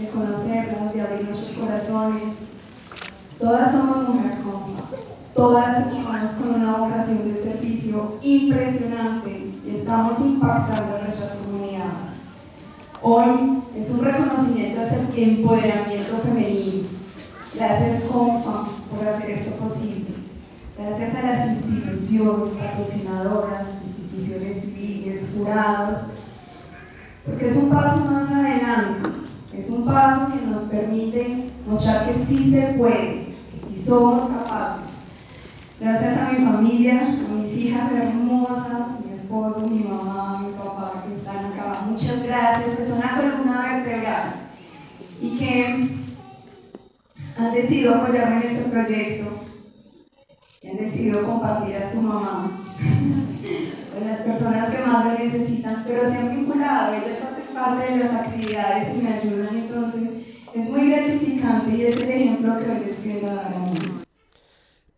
de conocernos, de abrir nuestros corazones. Todas somos mujer compa, todas estamos con una vocación de servicio impresionante y estamos impactando nuestras comunidades. Hoy es un reconocimiento hacia el empoderamiento femenino. Gracias, Compa, por hacer esto posible. Gracias a las instituciones patrocinadoras, instituciones civiles, jurados, porque es un paso más adelante, es un paso que nos permite mostrar que sí se puede, que sí somos capaces. Gracias a mi familia, a mis hijas hermosas, mi esposo, mi mamá, mi papá que están acá, muchas gracias, que son la columna vertebral y que han decidido apoyarme en este proyecto, que han decidido compartir a su mamá con las personas que más lo necesitan, pero se han vinculado, ellas parte de las actividades y me ayudan, entonces es muy gratificante y es el ejemplo que hoy les quiero dar a mí.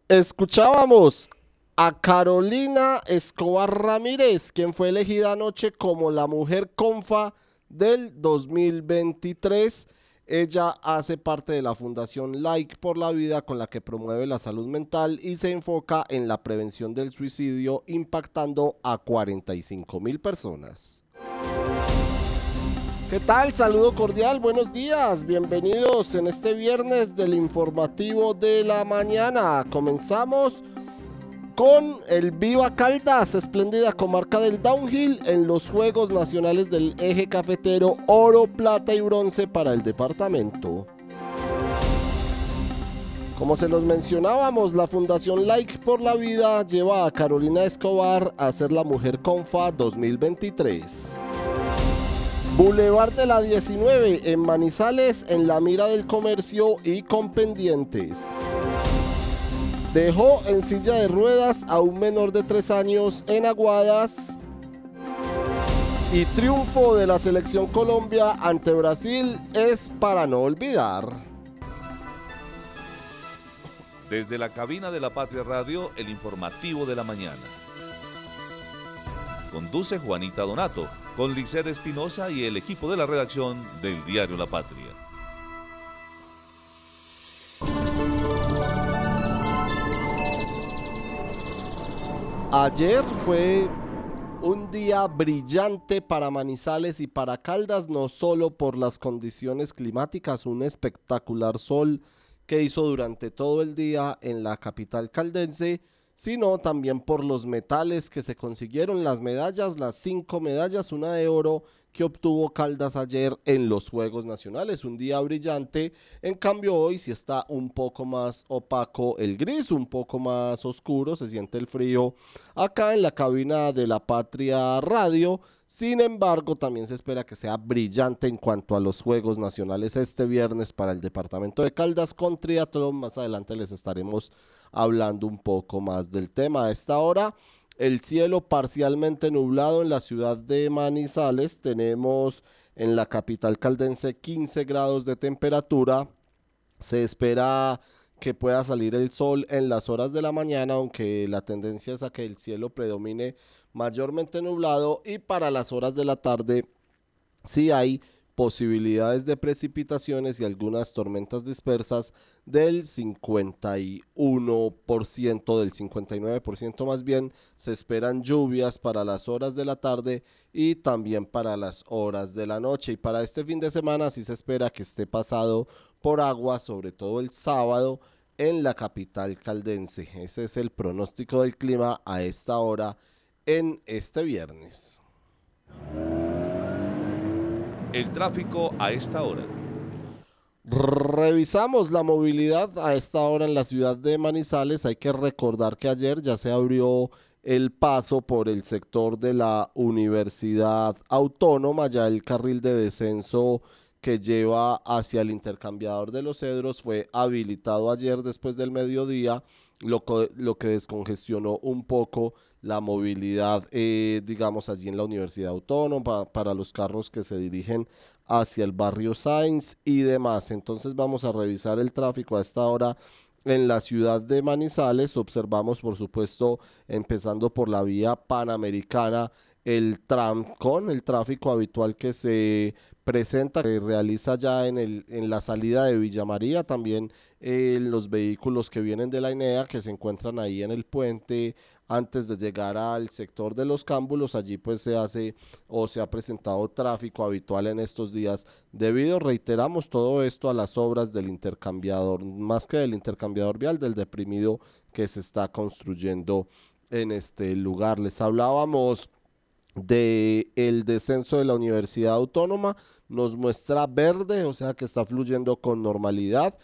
Escuchábamos a Carolina Escobar Ramírez, quien fue elegida anoche como la mujer confa del 2023. Ella hace parte de la Fundación Like por la Vida con la que promueve la salud mental y se enfoca en la prevención del suicidio impactando a 45 mil personas. ¿Qué tal? Saludo cordial, buenos días, bienvenidos en este viernes del informativo de la mañana. Comenzamos con el Viva Caldas, espléndida comarca del downhill en los Juegos Nacionales del Eje Cafetero, oro, plata y bronce para el departamento. Como se los mencionábamos, la Fundación Like por la Vida lleva a Carolina Escobar a ser la Mujer Confa 2023. Boulevard de la 19 en Manizales en la mira del comercio y con pendientes. Dejó en silla de ruedas a un menor de 3 años en Aguadas. Y triunfo de la selección Colombia ante Brasil es para no olvidar. Desde la cabina de la Patria Radio, el informativo de la mañana. Conduce Juanita Donato, con Liced Espinosa y el equipo de la redacción del diario La Patria. Ayer fue un día brillante para Manizales y para Caldas, no solo por las condiciones climáticas, un espectacular sol que hizo durante todo el día en la capital caldense, sino también por los metales que se consiguieron, las medallas, las cinco medallas, una de oro que obtuvo Caldas ayer en los Juegos Nacionales. Un día brillante, en cambio hoy sí está un poco más opaco el gris, un poco más oscuro, se siente el frío acá en la cabina de la Patria Radio. Sin embargo, también se espera que sea brillante en cuanto a los Juegos Nacionales este viernes para el departamento de Caldas con triatlón. Más adelante les estaremos hablando un poco más del tema. A esta hora el cielo parcialmente nublado en la ciudad de Manizales. Tenemos en la capital caldense 15 grados de temperatura. Se espera que pueda salir el sol en las horas de la mañana, aunque la tendencia es a que el cielo predomine mayormente nublado y para las horas de la tarde sí hay posibilidades de precipitaciones y algunas tormentas dispersas del 51%, del 59% más bien. Se esperan lluvias para las horas de la tarde y también para las horas de la noche. Y para este fin de semana sí se espera que esté pasado por agua, sobre todo el sábado en la capital caldense. Ese es el pronóstico del clima a esta hora en este viernes. El tráfico a esta hora. Revisamos la movilidad a esta hora en la ciudad de Manizales. Hay que recordar que ayer ya se abrió el paso por el sector de la Universidad Autónoma. Ya el carril de descenso que lleva hacia el intercambiador de los cedros fue habilitado ayer después del mediodía, lo, que descongestionó un poco la movilidad, eh, digamos, allí en la Universidad Autónoma para los carros que se dirigen hacia el barrio Sainz y demás. Entonces vamos a revisar el tráfico a esta hora en la ciudad de Manizales. Observamos, por supuesto, empezando por la vía panamericana, el con el tráfico habitual que se presenta, que realiza ya en, el, en la salida de Villa María, también eh, los vehículos que vienen de la INEA, que se encuentran ahí en el puente antes de llegar al sector de los cámbulos, allí pues se hace o se ha presentado tráfico habitual en estos días debido, reiteramos todo esto a las obras del intercambiador, más que del intercambiador vial, del deprimido que se está construyendo en este lugar. Les hablábamos de el descenso de la Universidad Autónoma, nos muestra verde, o sea que está fluyendo con normalidad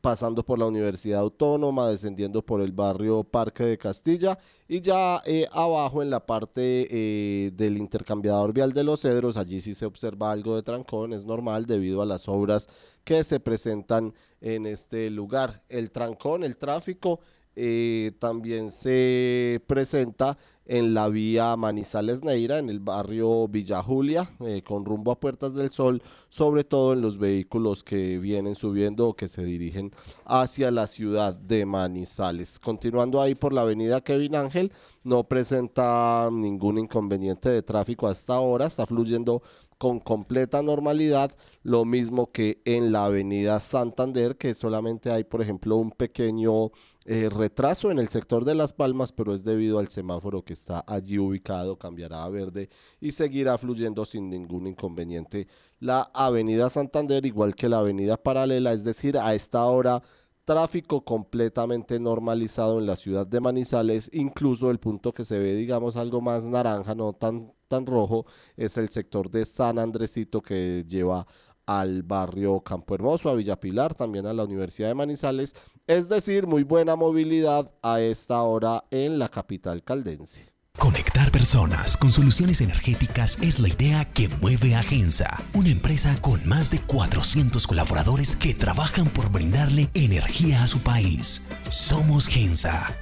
pasando por la Universidad Autónoma, descendiendo por el barrio Parque de Castilla y ya eh, abajo en la parte eh, del intercambiador vial de los Cedros, allí sí se observa algo de trancón, es normal debido a las obras que se presentan en este lugar. El trancón, el tráfico eh, también se presenta en la vía Manizales Neira, en el barrio Villa Julia, eh, con rumbo a Puertas del Sol, sobre todo en los vehículos que vienen subiendo o que se dirigen hacia la ciudad de Manizales. Continuando ahí por la avenida Kevin Ángel, no presenta ningún inconveniente de tráfico hasta ahora, está fluyendo con completa normalidad, lo mismo que en la avenida Santander, que solamente hay, por ejemplo, un pequeño eh, retraso en el sector de Las Palmas, pero es debido al semáforo que está allí ubicado, cambiará a verde y seguirá fluyendo sin ningún inconveniente. La avenida Santander, igual que la avenida paralela, es decir, a esta hora tráfico completamente normalizado en la ciudad de Manizales, incluso el punto que se ve, digamos, algo más naranja, no tan, tan rojo, es el sector de San Andresito que lleva al barrio Campo Hermoso, a Villa Pilar, también a la Universidad de Manizales, es decir, muy buena movilidad a esta hora en la capital caldense. Conectar personas con soluciones energéticas es la idea que mueve a Gensa, una empresa con más de 400 colaboradores que trabajan por brindarle energía a su país. Somos Gensa,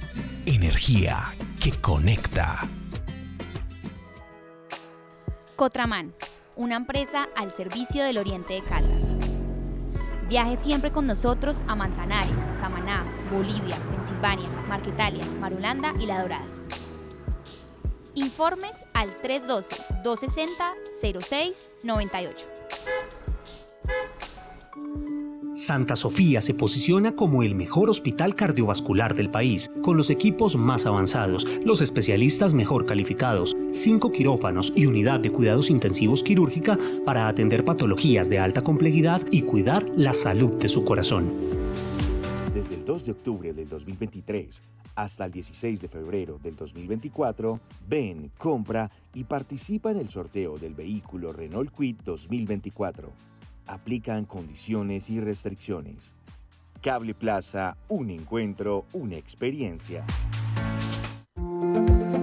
energía que conecta. Cotraman una empresa al servicio del Oriente de Caldas. Viaje siempre con nosotros a Manzanares, Samaná, Bolivia, Pensilvania, Marquetalia, Marulanda y La Dorada. Informes al 312-260-0698. Santa Sofía se posiciona como el mejor hospital cardiovascular del país, con los equipos más avanzados, los especialistas mejor calificados, cinco quirófanos y unidad de cuidados intensivos quirúrgica para atender patologías de alta complejidad y cuidar la salud de su corazón. Desde el 2 de octubre del 2023 hasta el 16 de febrero del 2024, ven, compra y participa en el sorteo del vehículo Renault Quid 2024 aplican condiciones y restricciones. Cable Plaza, un encuentro, una experiencia.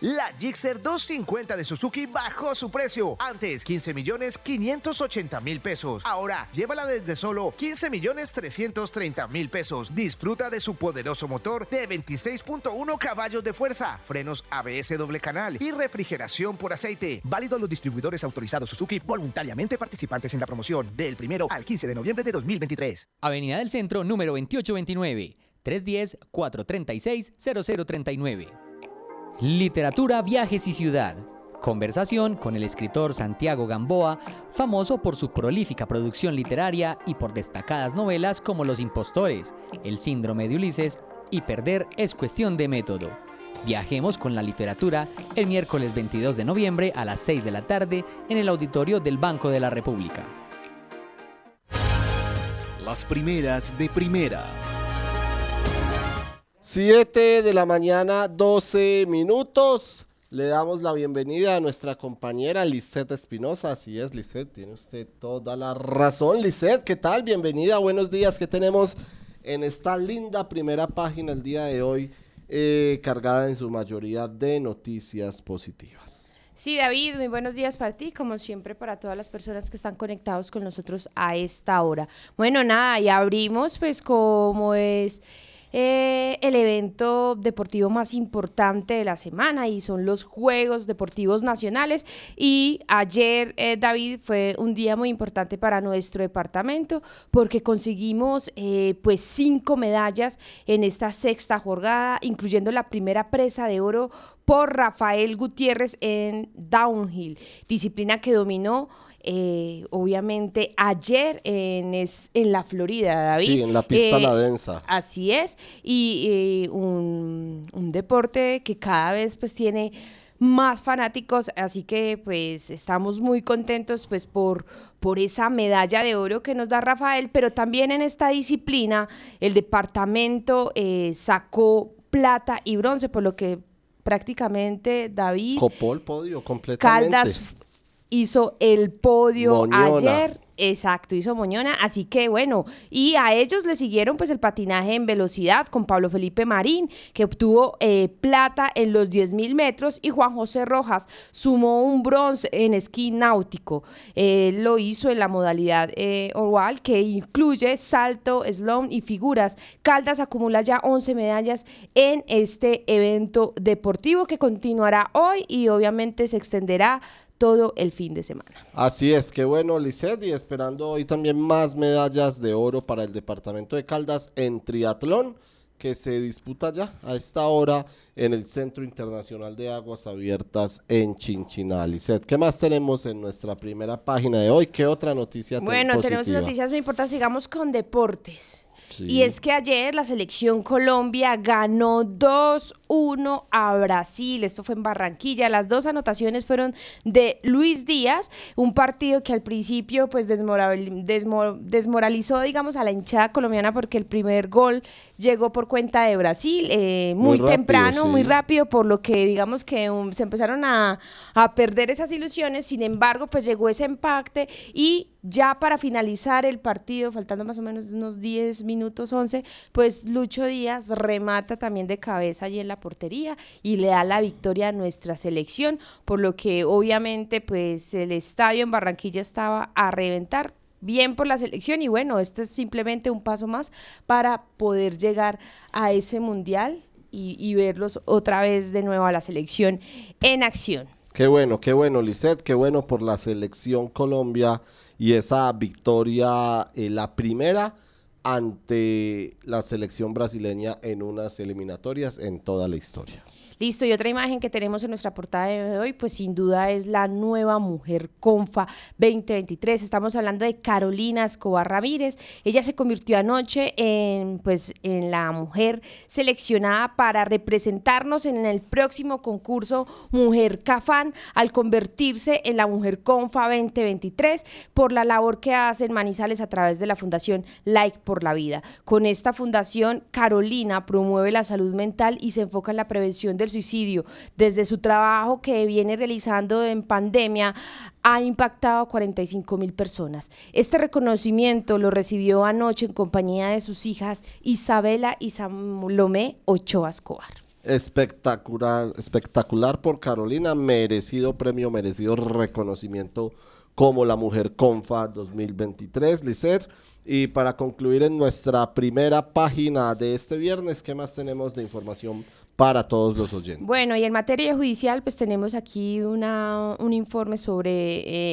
La Gixxer 250 de Suzuki bajó su precio. Antes 15 millones 580 mil pesos. Ahora llévala desde solo 15 millones 330 mil pesos. Disfruta de su poderoso motor de 26.1 caballos de fuerza, frenos ABS doble canal y refrigeración por aceite. Válido los distribuidores autorizados Suzuki voluntariamente participantes en la promoción del primero al 15 de noviembre de 2023. Avenida del Centro número 2829 310 436 0039. Literatura, viajes y ciudad. Conversación con el escritor Santiago Gamboa, famoso por su prolífica producción literaria y por destacadas novelas como Los Impostores, El Síndrome de Ulises y Perder es cuestión de método. Viajemos con la literatura el miércoles 22 de noviembre a las 6 de la tarde en el auditorio del Banco de la República. Las primeras de primera. 7 de la mañana, 12 minutos. Le damos la bienvenida a nuestra compañera Lisette Espinosa. Así es, Lisette, tiene usted toda la razón. Lisette, ¿qué tal? Bienvenida, buenos días. ¿Qué tenemos en esta linda primera página el día de hoy, eh, cargada en su mayoría de noticias positivas? Sí, David, muy buenos días para ti, como siempre para todas las personas que están conectados con nosotros a esta hora. Bueno, nada, y abrimos pues como es eh, el evento deportivo más importante de la semana y son los Juegos Deportivos Nacionales. Y ayer, eh, David, fue un día muy importante para nuestro departamento porque conseguimos eh, pues cinco medallas en esta sexta jornada, incluyendo la primera presa de oro por Rafael Gutiérrez en downhill, disciplina que dominó eh, obviamente ayer en, es, en la Florida, David. Sí, en la pista eh, La Densa. Así es, y eh, un, un, deporte que cada vez pues tiene más fanáticos, así que pues estamos muy contentos pues por, por esa medalla de oro que nos da Rafael, pero también en esta disciplina el departamento sacó plata y bronce, por lo que prácticamente David... Copó el podio completamente. Caldas hizo el podio ayer. Exacto, hizo Moñona, así que bueno, y a ellos le siguieron pues el patinaje en velocidad con Pablo Felipe Marín, que obtuvo eh, plata en los 10 mil metros, y Juan José Rojas sumó un bronce en esquí náutico. Él lo hizo en la modalidad eh, oval, que incluye salto, slalom y figuras. Caldas acumula ya 11 medallas en este evento deportivo que continuará hoy y obviamente se extenderá todo el fin de semana. Así es, qué bueno, Lisset, y esperando hoy también más medallas de oro para el departamento de Caldas en triatlón que se disputa ya a esta hora en el Centro Internacional de Aguas Abiertas en Chinchiná. Lisset, ¿qué más tenemos en nuestra primera página de hoy? ¿Qué otra noticia Bueno, positiva? tenemos noticias muy importantes, sigamos con deportes. Sí. Y es que ayer la selección Colombia ganó 2-1 a Brasil. Esto fue en Barranquilla. Las dos anotaciones fueron de Luis Díaz, un partido que al principio pues desmoral, desmo, desmoralizó, digamos, a la hinchada colombiana porque el primer gol llegó por cuenta de Brasil, eh, muy, muy rápido, temprano, sí. muy rápido, por lo que digamos que um, se empezaron a, a perder esas ilusiones. Sin embargo, pues llegó ese empate y ya para finalizar el partido, faltando más o menos unos 10 minutos, 11, pues Lucho Díaz remata también de cabeza allí en la portería y le da la victoria a nuestra selección, por lo que obviamente pues el estadio en Barranquilla estaba a reventar, bien por la selección y bueno, este es simplemente un paso más para poder llegar a ese mundial y, verlos otra vez de nuevo a la selección en acción. Qué bueno, qué bueno, Lisette, qué bueno por la selección Colombia y esa victoria, eh, la primera ante la selección brasileña en unas eliminatorias en toda la historia. Listo, y otra imagen que tenemos en nuestra portada de hoy, pues sin duda es la nueva mujer Confa 2023. Estamos hablando de Carolina Escobar Ramírez. Ella se convirtió anoche en, pues, en la mujer seleccionada para representarnos en el próximo concurso Mujer Cafán al convertirse en la mujer Confa 2023 por la labor que hace en Manizales a través de la Fundación Like por la Vida. Con esta fundación, Carolina promueve la salud mental y se enfoca en la prevención del suicidio. Desde su trabajo que viene realizando en pandemia, ha impactado a 45 mil personas. Este reconocimiento lo recibió anoche en compañía de sus hijas Isabela y Salomé Ochoa Escobar. Espectacular, espectacular por Carolina, merecido premio, merecido reconocimiento como la mujer Confa 2023, Lisset. Y para concluir en nuestra primera página de este viernes, ¿qué más tenemos de información para todos los oyentes. Bueno, y en materia judicial, pues tenemos aquí una, un informe sobre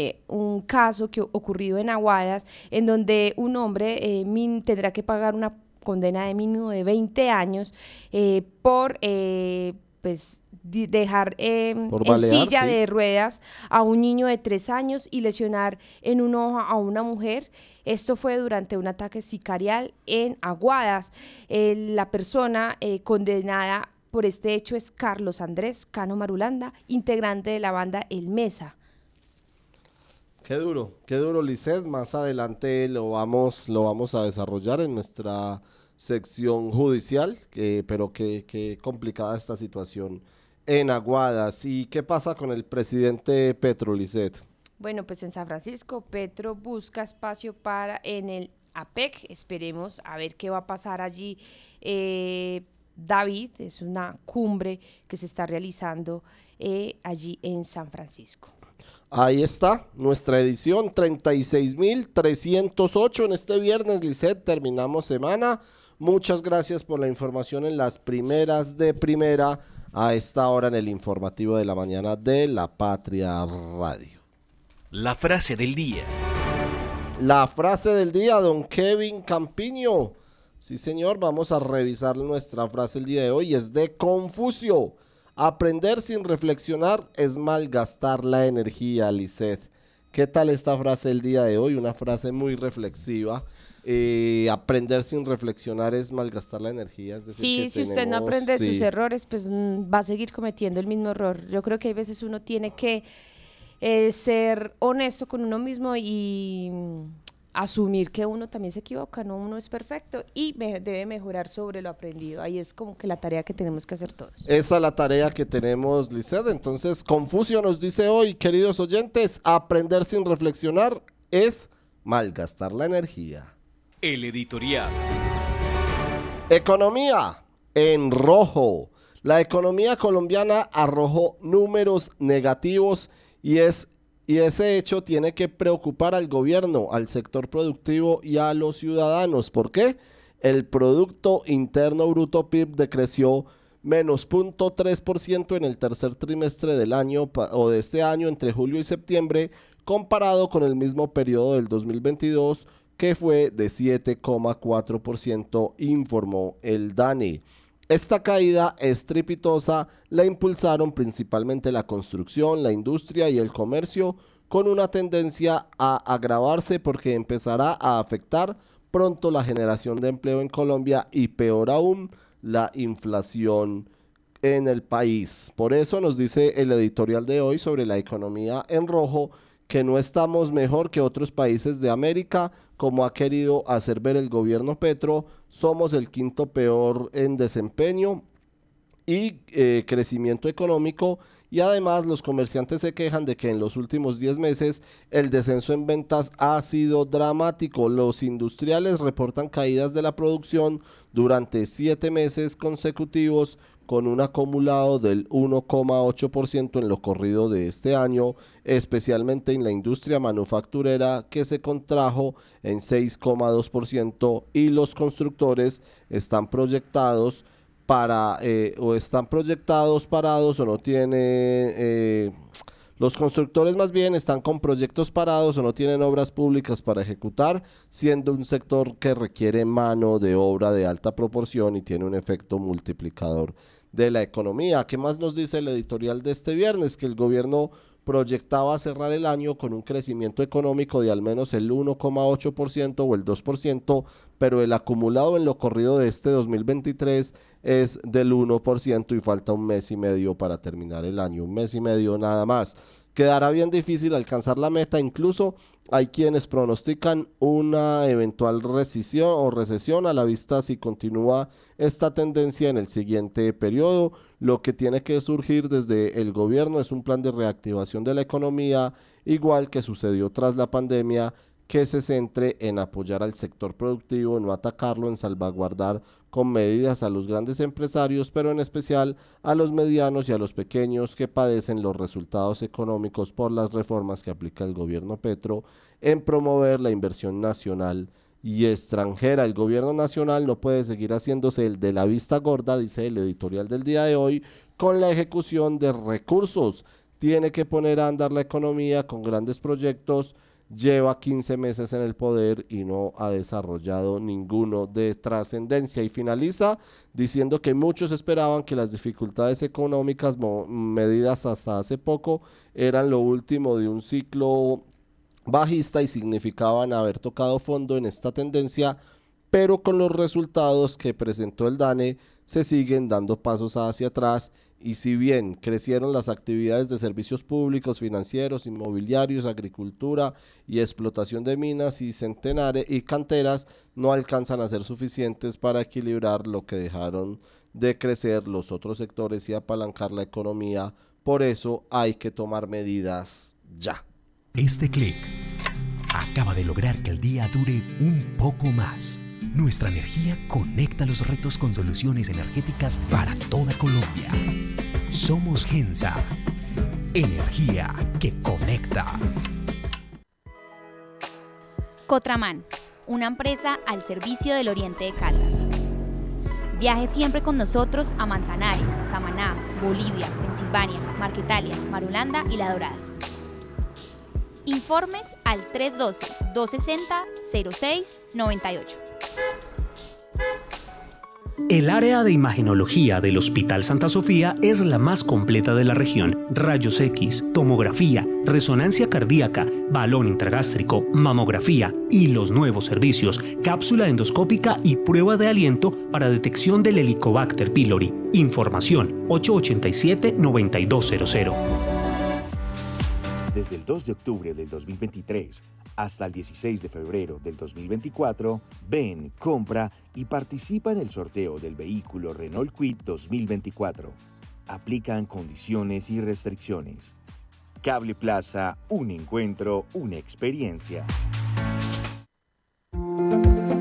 eh, un caso que ocurrido en Aguadas, en donde un hombre eh, min, tendrá que pagar una condena de mínimo de 20 años eh, por pues dejar en silla de ruedas a un niño de tres años y lesionar en un ojo a una mujer. Esto fue durante un ataque sicarial en Aguadas. la persona eh, condenada por este hecho es Carlos Andrés Cano Marulanda, integrante de la banda El Mesa. Qué duro, qué duro, Lisset. Más adelante lo vamos, lo vamos a desarrollar en nuestra sección judicial, pero qué, complicada esta situación en Aguadas. ¿Y qué pasa con el presidente Petro, Lisset? Bueno, pues en San Francisco, Petro busca espacio para en el APEC. Esperemos a ver qué va a pasar allí. Eh, David, es una cumbre que se está realizando eh, allí en San Francisco. Ahí está, nuestra edición 36.308 en este viernes, Lisset, terminamos semana. Muchas gracias por la información en las primeras de primera a esta hora en el informativo de la mañana de La Patria Radio. La frase del día. La frase del día, don Kevin Campiño. Sí, señor, vamos a revisar nuestra frase el día de hoy. Es de Confucio. Aprender sin reflexionar es malgastar la energía, Lisset. ¿Qué tal esta frase el día de hoy? Una frase muy reflexiva. Eh, aprender sin reflexionar es malgastar la energía. sí, si usted no aprende sus errores, pues mm, va a seguir cometiendo el mismo error. Yo creo que hay veces uno tiene que eh, ser honesto con uno mismo y asumir que uno también se equivoca, no uno es perfecto y debe mejorar sobre lo aprendido. Ahí es como que la tarea que tenemos que hacer todos. Esa es la tarea que tenemos, Lisset. Entonces, Confucio nos dice hoy, queridos oyentes, aprender sin reflexionar es malgastar la energía. El editorial. Economía en rojo. La economía colombiana arrojó números negativos y es y ese hecho tiene que preocupar al gobierno, al sector productivo y a los ciudadanos. ¿Por qué? El Producto Interno Bruto PIB decreció menos 0.3% en el tercer trimestre del año o de este año entre julio y septiembre comparado con el mismo periodo del 2022 que fue de 7,4%, informó el DANI. Esta caída estrepitosa la impulsaron principalmente la construcción, la industria y el comercio, con una tendencia a agravarse porque empezará a afectar pronto la generación de empleo en Colombia y peor aún la inflación en el país. Por eso nos dice el editorial de hoy sobre la economía en rojo que no estamos mejor que otros países de América, como ha querido hacer ver el gobierno Petro, somos el quinto peor en desempeño y eh, crecimiento económico y además los comerciantes se quejan de que en los últimos 10 meses el descenso en ventas ha sido dramático. Los industriales reportan caídas de la producción durante 7 meses consecutivos con un acumulado del 1,8% en lo corrido de este año, especialmente en la industria manufacturera que se contrajo en 6,2% y los constructores están proyectados para eh, o están proyectados parados o no tienen eh, los constructores más bien están con proyectos parados o no tienen obras públicas para ejecutar, siendo un sector que requiere mano de obra de alta proporción y tiene un efecto multiplicador de la economía. ¿Qué más nos dice el editorial de este viernes? Que el gobierno proyectaba cerrar el año con un crecimiento económico de al menos el 1,8% o el 2%, pero el acumulado en lo corrido de este 2023 es del 1% y falta un mes y medio para terminar el año, un mes y medio nada más. Quedará bien difícil alcanzar la meta, incluso hay quienes pronostican una eventual recesión o recesión a la vista si continúa esta tendencia en el siguiente periodo. Lo que tiene que surgir desde el gobierno es un plan de reactivación de la economía, igual que sucedió tras la pandemia, que se centre en apoyar al sector productivo, no atacarlo, en salvaguardar con medidas a los grandes empresarios, pero en especial a los medianos y a los pequeños que padecen los resultados económicos por las reformas que aplica el gobierno Petro en promover la inversión nacional y extranjera. El gobierno nacional no puede seguir haciéndose el de la vista gorda, dice el editorial del día de hoy, con la ejecución de recursos. Tiene que poner a andar la economía con grandes proyectos lleva 15 meses en el poder y no ha desarrollado ninguno de trascendencia. Y finaliza diciendo que muchos esperaban que las dificultades económicas medidas hasta hace poco eran lo último de un ciclo bajista y significaban haber tocado fondo en esta tendencia, pero con los resultados que presentó el DANE se siguen dando pasos hacia atrás y si bien crecieron las actividades de servicios públicos, financieros, inmobiliarios, agricultura y explotación de minas y centenares y canteras, no alcanzan a ser suficientes para equilibrar lo que dejaron de crecer los otros sectores y apalancar la economía. Por eso hay que tomar medidas ya. Este clic acaba de lograr que el día dure un poco más. Nuestra energía conecta los retos con soluciones energéticas para toda Colombia. Somos Gensa. Energía que conecta. Cotraman, una empresa al servicio del Oriente de Caldas. Viaje siempre con nosotros a Manzanares, Samaná, Bolivia, Pensilvania, Marquetalia, Marulanda y La Dorada. Informes al 312-260-0698. El área de imagenología del Hospital Santa Sofía es la más completa de la región. Rayos X, tomografía, resonancia cardíaca, balón intragástrico, mamografía y los nuevos servicios, cápsula endoscópica y prueba de aliento para detección del Helicobacter pylori. Información 887-9200. Desde el 2 de octubre del 2023 hasta el 16 de febrero del 2024, ven, compra y participa en el sorteo del vehículo Renault Kwid 2024. Aplican condiciones y restricciones. Cable Plaza, un encuentro, una experiencia.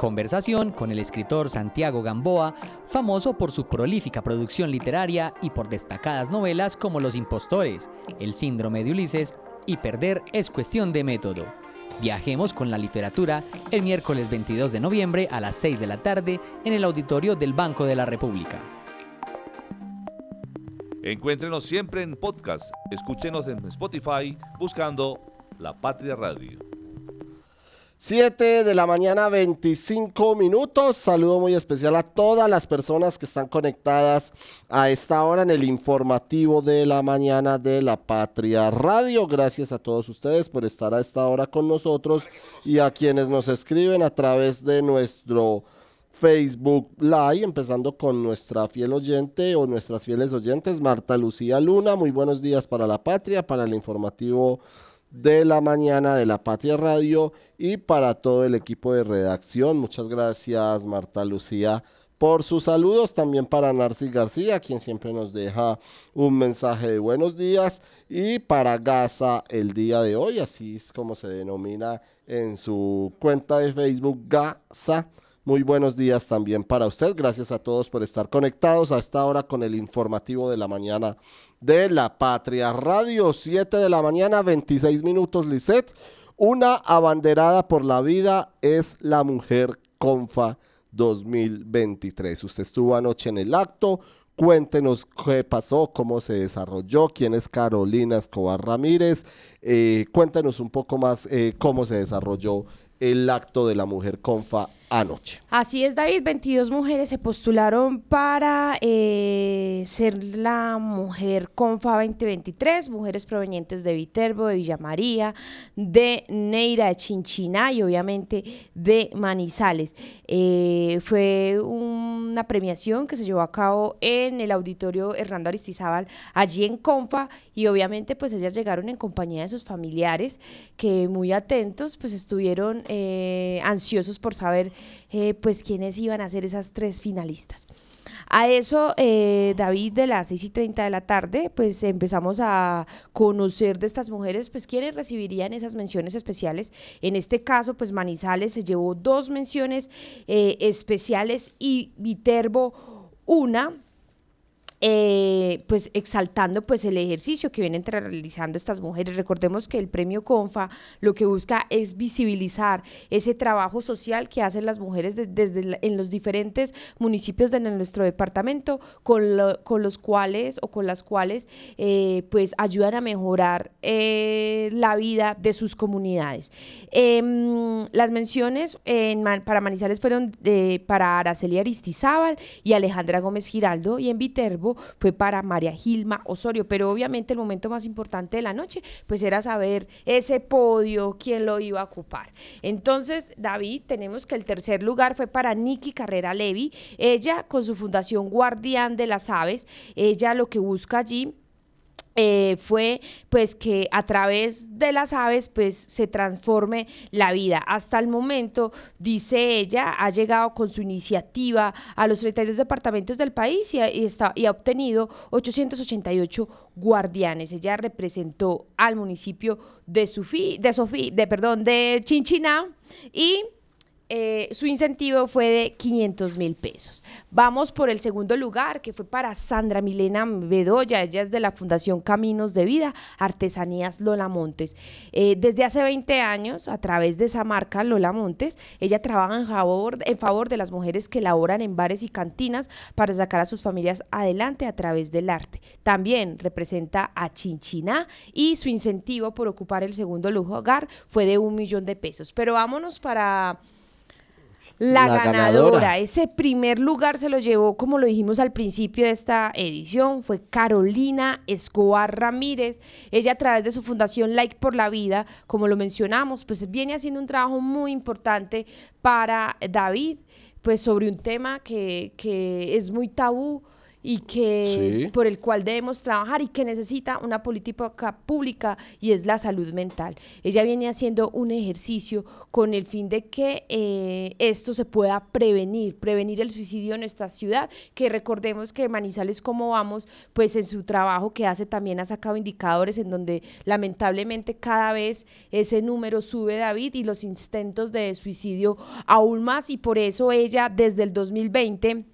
Conversación con el escritor Santiago Gamboa, famoso por su prolífica producción literaria y por destacadas novelas como Los Impostores, El Síndrome de Ulises y Perder es cuestión de método. Viajemos con la literatura el miércoles 22 de noviembre a las 6 de la tarde en el auditorio del Banco de la República. Encuéntrenos siempre en podcast. Escúchenos en Spotify buscando La Patria Radio. 7 de la mañana, 25 minutos. Saludo muy especial a todas las personas que están conectadas a esta hora en el informativo de la mañana de la Patria Radio. Gracias a todos ustedes por estar a esta hora con nosotros y a quienes nos escriben a través de nuestro Facebook Live, empezando con nuestra fiel oyente o nuestras fieles oyentes, Marta Lucía Luna. Muy buenos días para la Patria, para el informativo de la mañana de la Patria Radio y para todo el equipo de redacción. Muchas gracias Marta Lucía por sus saludos, también para Narcis García, quien siempre nos deja un mensaje de buenos días, y para Gaza el día de hoy, así es como se denomina en su cuenta de Facebook Gaza. Muy buenos días también para usted. Gracias a todos por estar conectados a esta hora con el informativo de la mañana de la Patria Radio. 7 de la mañana, 26 minutos, Lisset. Una abanderada por la vida es la mujer Confa 2023. Usted estuvo anoche en el acto. Cuéntenos qué pasó, cómo se desarrolló, quién es Carolina Escobar Ramírez. Eh, cuéntenos un poco más eh, cómo se desarrolló el acto de la mujer Confa anoche. Así es, David. 22 mujeres se postularon para eh, ser la mujer Confa 2023, mujeres provenientes de Viterbo, de Villa María, de Neira, de Chinchiná y obviamente de Manizales. Eh, fue un una premiación que se llevó a cabo en el auditorio Hernando Aristizábal, allí en Confa, y obviamente pues ellas llegaron en compañía de sus familiares, que muy atentos pues estuvieron eh, ansiosos por saber eh, pues quiénes iban a ser esas tres finalistas. A eso, eh, David, de las 6 y 30 de la tarde, pues empezamos a conocer de estas mujeres, pues quiénes recibirían esas menciones especiales. En este caso, pues Manizales se llevó dos menciones eh, especiales y Viterbo una eh, pues exaltando pues el ejercicio que vienen realizando estas mujeres. Recordemos que el premio CONFA lo que busca es visibilizar ese trabajo social que hacen las mujeres desde en los diferentes municipios de nuestro departamento con, con los cuales o con las cuales eh, pues ayudan a mejorar eh, la vida de sus comunidades. Em, las menciones en, para Manizales fueron para Araceli Aristizábal y Alejandra Gómez Giraldo y en Viterbo fue para María Gilma Osorio, pero obviamente el momento más importante de la noche pues era saber ese podio, quién lo iba a ocupar. Entonces, David, tenemos que el tercer lugar fue para Nikki Carrera Levi, ella con su fundación Guardián de las Aves, ella lo que busca allí eh, fue pues que a través de las aves pues se transforme la vida. Hasta el momento, dice ella, ha llegado con su iniciativa a los 32 departamentos del país y, está, y ha obtenido 888 guardianes. Ella representó al municipio de Sofí, de de perdón, de Chinchiná y eh, su incentivo fue de 500 mil pesos. Vamos por el segundo lugar, que fue para Sandra Milena Bedoya, ella es de la Fundación Caminos de Vida, Artesanías Lola Montes. Eh, desde hace 20 años, a través de esa marca Lola Montes, ella trabaja en favor, en favor de las mujeres que laboran en bares y cantinas para sacar a sus familias adelante a través del arte. También representa a Chinchiná y su incentivo por ocupar el segundo lugar fue de un millón de pesos. Pero vámonos para la, ganadora. Ese primer lugar se lo llevó, como lo dijimos al principio de esta edición, fue Carolina Escobar Ramírez. Ella a través de su fundación Like por la Vida, como lo mencionamos, pues viene haciendo un trabajo muy importante para David, pues sobre un tema que, que es muy tabú y que por el cual debemos trabajar y que necesita una política pública y es la salud mental. Ella viene haciendo un ejercicio con el fin de que eh, esto se pueda prevenir, prevenir el suicidio en nuestra ciudad, que recordemos que Manizales como vamos, pues en su trabajo que hace también ha sacado indicadores en donde lamentablemente cada vez ese número sube David y los intentos de suicidio aún más y por eso ella desde el 2020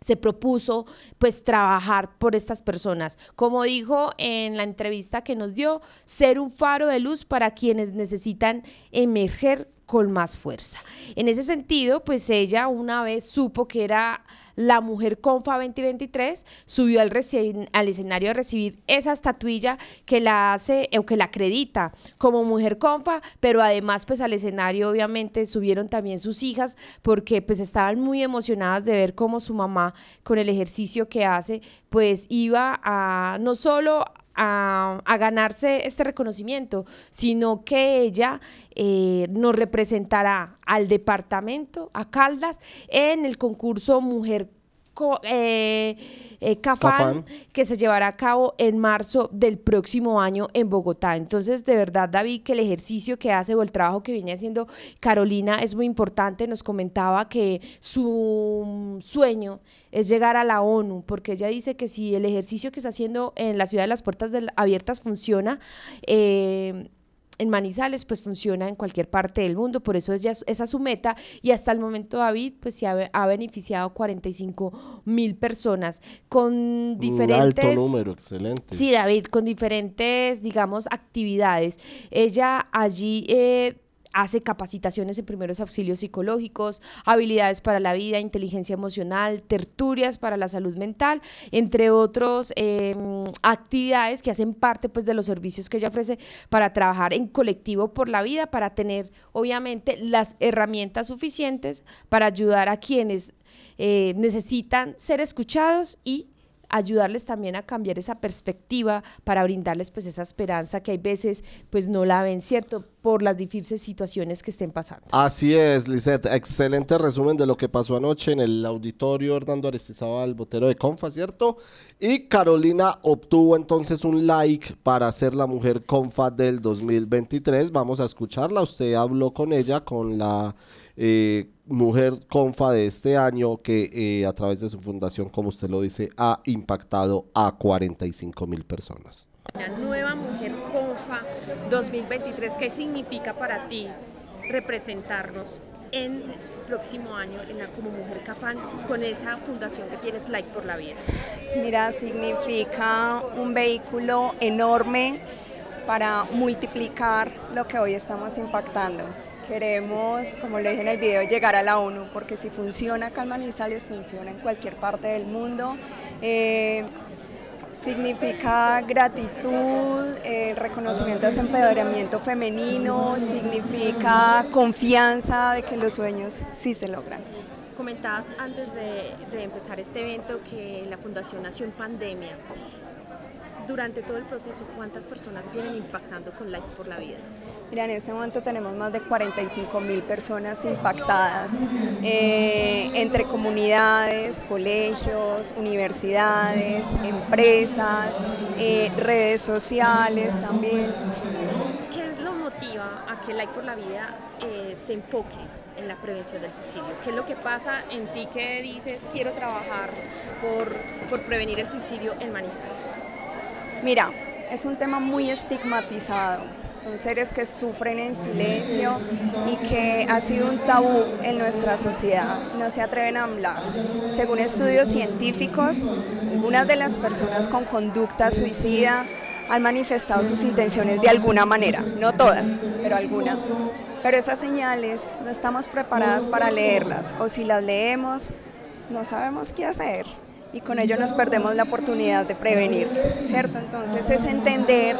se propuso pues trabajar por estas personas. Como dijo en la entrevista que nos dio, ser un faro de luz para quienes necesitan emerger con más fuerza. En ese sentido, pues ella una vez supo que era la mujer Confa 2023 subió al, escenario a recibir esa estatuilla que la hace o que la acredita como mujer Confa, pero además pues al escenario obviamente subieron también sus hijas porque pues estaban muy emocionadas de ver cómo su mamá con el ejercicio que hace pues iba a no solo a, ganarse este reconocimiento, sino que ella eh, nos representará al departamento, a Caldas, en el concurso Mujer eh, eh, Cafán, que se llevará a cabo en marzo del próximo año en Bogotá. Entonces, de verdad, David, que el ejercicio que hace o el trabajo que viene haciendo Carolina es muy importante. Nos comentaba que su sueño es llegar a la ONU, porque ella dice que si el ejercicio que está haciendo en la ciudad de las puertas abiertas funciona, eh, en Manizales, pues funciona en cualquier parte del mundo, por eso es ya, esa es su meta y hasta el momento David pues se ha, ha beneficiado 45 mil personas con diferentes... Un alto número, excelente. Sí, David, con diferentes, digamos, actividades. Ella allí... Eh, hace capacitaciones en primeros auxilios psicológicos, habilidades para la vida, inteligencia emocional, tertulias para la salud mental, entre otros em, actividades que hacen parte pues de los servicios que ella ofrece para trabajar en colectivo por la vida, para tener obviamente las herramientas suficientes para ayudar a quienes eh, necesitan ser escuchados y ayudarles también a cambiar esa perspectiva para brindarles pues esa esperanza que hay veces pues no la ven, ¿cierto? Por las difíciles situaciones que estén pasando. Así es, Lisette. Excelente resumen de lo que pasó anoche en el auditorio Hernando Aristizábal Botero de Confa, ¿cierto? Y Carolina obtuvo entonces un like para ser la mujer Confa del 2023. Vamos a escucharla. Usted habló con ella, con la eh, mujer confa de este año que eh, a través de su fundación, como usted lo dice, ha impactado a 45 mil personas. La nueva mujer confa 2023, ¿qué significa para ti representarnos en el próximo año en la, como Mujer Cafán con esa fundación que tienes Like por la Vida? Mira, significa un vehículo enorme para multiplicar lo que hoy estamos impactando. Queremos, como le dije en el video, llegar a la ONU, porque si funciona acá en Manizales, funciona en cualquier parte del mundo. Eh, significa gratitud, el reconocimiento de ese empoderamiento femenino, significa confianza de que los sueños sí se logran. Comentabas antes de empezar este evento que la fundación nació en pandemia durante todo el proceso, ¿cuántas personas vienen impactando con Life por la Vida? Mira, en este momento tenemos más de 45 mil personas impactadas eh, entre comunidades, colegios, universidades, empresas, eh, redes sociales también. ¿Qué es lo motiva a que Life por la Vida eh, se enfoque en la prevención del suicidio? ¿Qué es lo que pasa en ti que dices quiero trabajar por, por prevenir el suicidio en Manizales? Mira, es un tema muy estigmatizado. Son seres que sufren en silencio y que ha sido un tabú en nuestra sociedad. No se atreven a hablar. Según estudios científicos, algunas de las personas con conducta suicida han manifestado sus intenciones de alguna manera. No todas, pero alguna. Pero esas señales no estamos preparadas para leerlas o si las leemos no sabemos qué hacer y con ello nos perdemos la oportunidad de prevenir, ¿cierto? Entonces es entender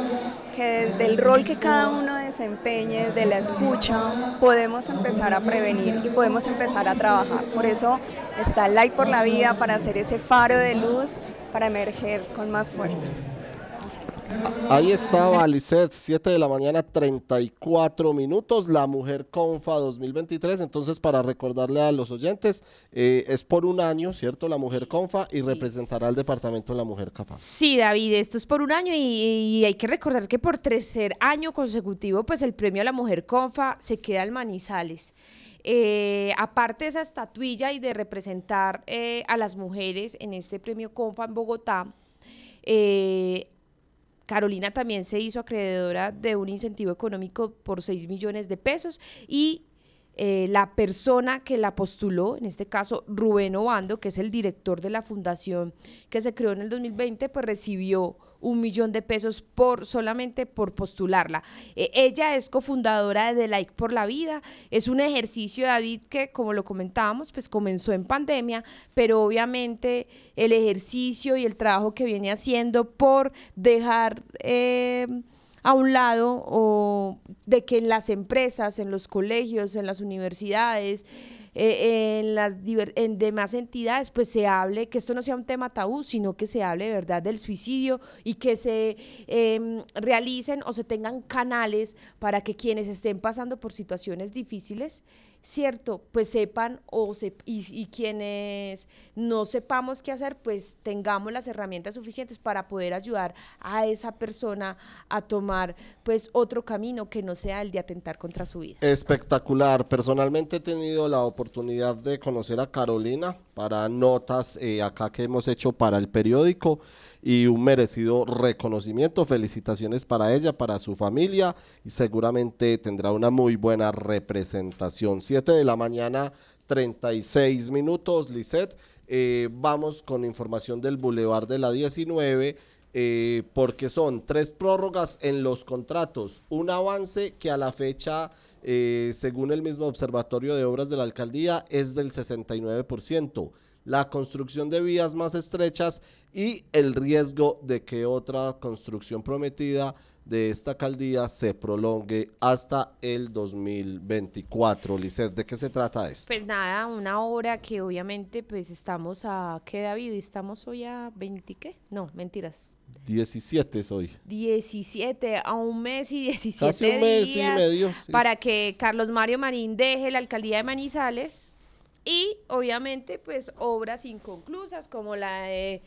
que desde el rol que cada uno desempeñe, de la escucha, podemos empezar a prevenir y podemos empezar a trabajar. Por eso está Light por la Vida para hacer ese faro de luz para emerger con más fuerza. Ahí estaba Lisette, 7 de la mañana, 34 minutos, la Mujer Confa 2023. Entonces, para recordarle a los oyentes, eh, es por un año, ¿cierto? La Mujer Confa y representará al departamento de la Mujer Cafá. Sí, David, esto es por un año y, hay que recordar que por tercer año consecutivo, pues el premio a la Mujer Confa se queda al Manizales. Eh, aparte de esa estatuilla y de representar eh, a las mujeres en este premio Confa en Bogotá, eh, Carolina también se hizo acreedora de un incentivo económico por 6 millones de pesos y eh, la persona que la postuló, en este caso Rubén Obando, que es el director de la fundación que se creó en el 2020, pues recibió un millón de pesos por solamente por postularla. Eh, ella es cofundadora de Like por la Vida. Es un ejercicio, David, que como lo comentábamos, pues comenzó en pandemia, pero obviamente el ejercicio y el trabajo que viene haciendo por dejar eh, a un lado o de que en las empresas, en los colegios, en las universidades, eh, en las en demás entidades, pues se hable, que esto no sea un tema tabú, sino que se hable de verdad del suicidio y que se em, realicen o se tengan canales para que quienes estén pasando por situaciones difíciles, cierto, pues sepan o se, y, quienes no sepamos qué hacer, pues tengamos las herramientas suficientes para poder ayudar a esa persona a tomar pues otro camino que no sea el de atentar contra su vida. Espectacular. Personalmente he tenido la oportunidad de conocer a Carolina para notas eh, acá que hemos hecho para el periódico y un merecido reconocimiento. Felicitaciones para ella, para su familia y seguramente tendrá una muy buena representación. 7 de la mañana, 36 minutos, Lisette. Eh, vamos con información del Boulevard de la 19. Eh, porque son tres prórrogas en los contratos, un avance que a la fecha, eh, según el mismo Observatorio de Obras de la Alcaldía, es del 69% la construcción de vías más estrechas y el riesgo de que otra construcción prometida de esta alcaldía se prolongue hasta el 2024. Lizeth, ¿de qué se trata esto? Pues nada, una obra que obviamente pues estamos a, ¿qué David? Estamos hoy a 20, ¿qué? No, mentiras. 17 es hoy. 17, a un mes y 17 Casi un mes y medio. sí. para que Carlos Mario Marín deje la alcaldía de Manizales y obviamente pues obras inconclusas como la de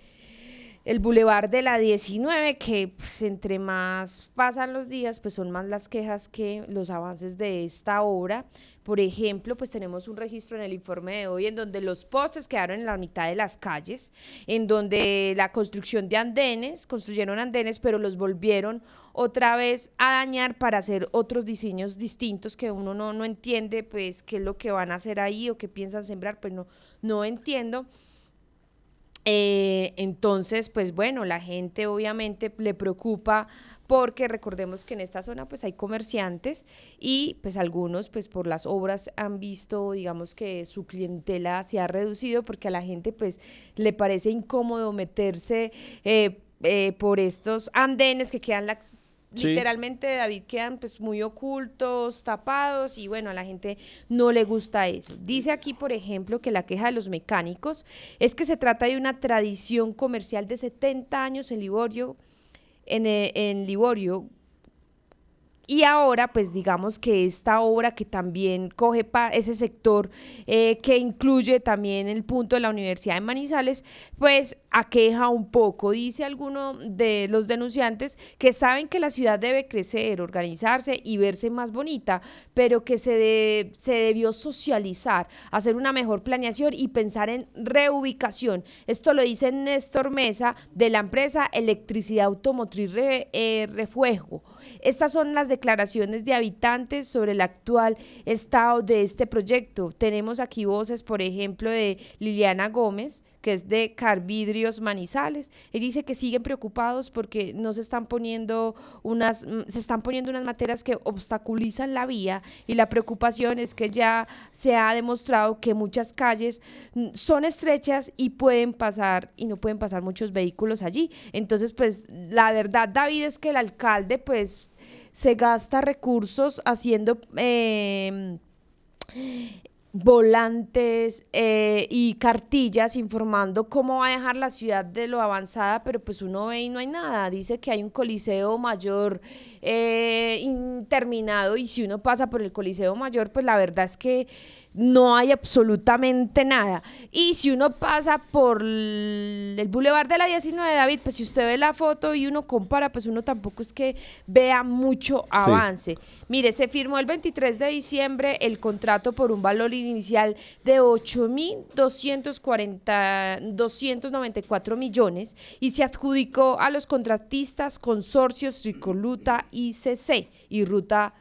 el Boulevard de la 19, que pues, entre más pasan los días, pues son más las quejas que los avances de esta obra. Por ejemplo, pues tenemos un registro en el informe de hoy en donde los postes quedaron en la mitad de las calles, en donde la construcción de andenes, construyeron andenes, pero los volvieron otra vez a dañar para hacer otros diseños distintos que uno no, no entiende, pues qué es lo que van a hacer ahí o qué piensan sembrar, pues no, no entiendo. Eh, entonces, pues bueno, la gente obviamente le preocupa porque recordemos que en esta zona pues hay comerciantes y pues algunos pues por las obras han visto digamos que su clientela se ha reducido porque a la gente pues le parece incómodo meterse eh, eh, por estos andenes que quedan la, Literalmente David quedan pues muy ocultos, tapados y bueno, a la gente no le gusta eso. Dice aquí, por ejemplo, que la queja de los mecánicos es que se trata de una tradición comercial de 70 años en Liborio, en, eh, en Liborio, y ahora, pues digamos que esta obra que también coge pa- ese sector eh, que incluye también el punto de la Universidad de Manizales, pues aqueja un poco. Dice alguno de los denunciantes que saben que la ciudad debe crecer, organizarse y verse más bonita, pero que se, de- se debió socializar, hacer una mejor planeación y pensar en reubicación. Esto lo dice Néstor Mesa de la empresa Electricidad Automotriz Re- eh, Refuego. Estas son las declaraciones de habitantes sobre el actual estado de este proyecto. Tenemos aquí voces, por ejemplo, de Liliana Gómez, que es de Carvidrios Manizales. Él dice que siguen preocupados porque no se están poniendo unas, mm, se están poniendo unas materias que obstaculizan la vía y la preocupación es que ya se ha demostrado que muchas calles mm, son estrechas y pueden pasar y no pueden pasar muchos vehículos allí. Entonces, pues la verdad, David, es que el alcalde, pues, se gasta recursos haciendo eh, volantes eh, y cartillas informando cómo va a dejar la ciudad de lo avanzada, pero pues uno ve y no hay nada. Dice que hay un coliseo mayor eh, interminado y si uno pasa por el coliseo mayor, pues la verdad es que no hay absolutamente nada. Y si uno pasa por el Boulevard de la 19, David, pues si usted ve la foto y uno compara, pues uno tampoco es que vea mucho avance. Mire, se firmó el 23 de diciembre el contrato por un valor inicial de 8.240 294 millones y se adjudicó a los contratistas consorcios Tricoluta ICC y Ruta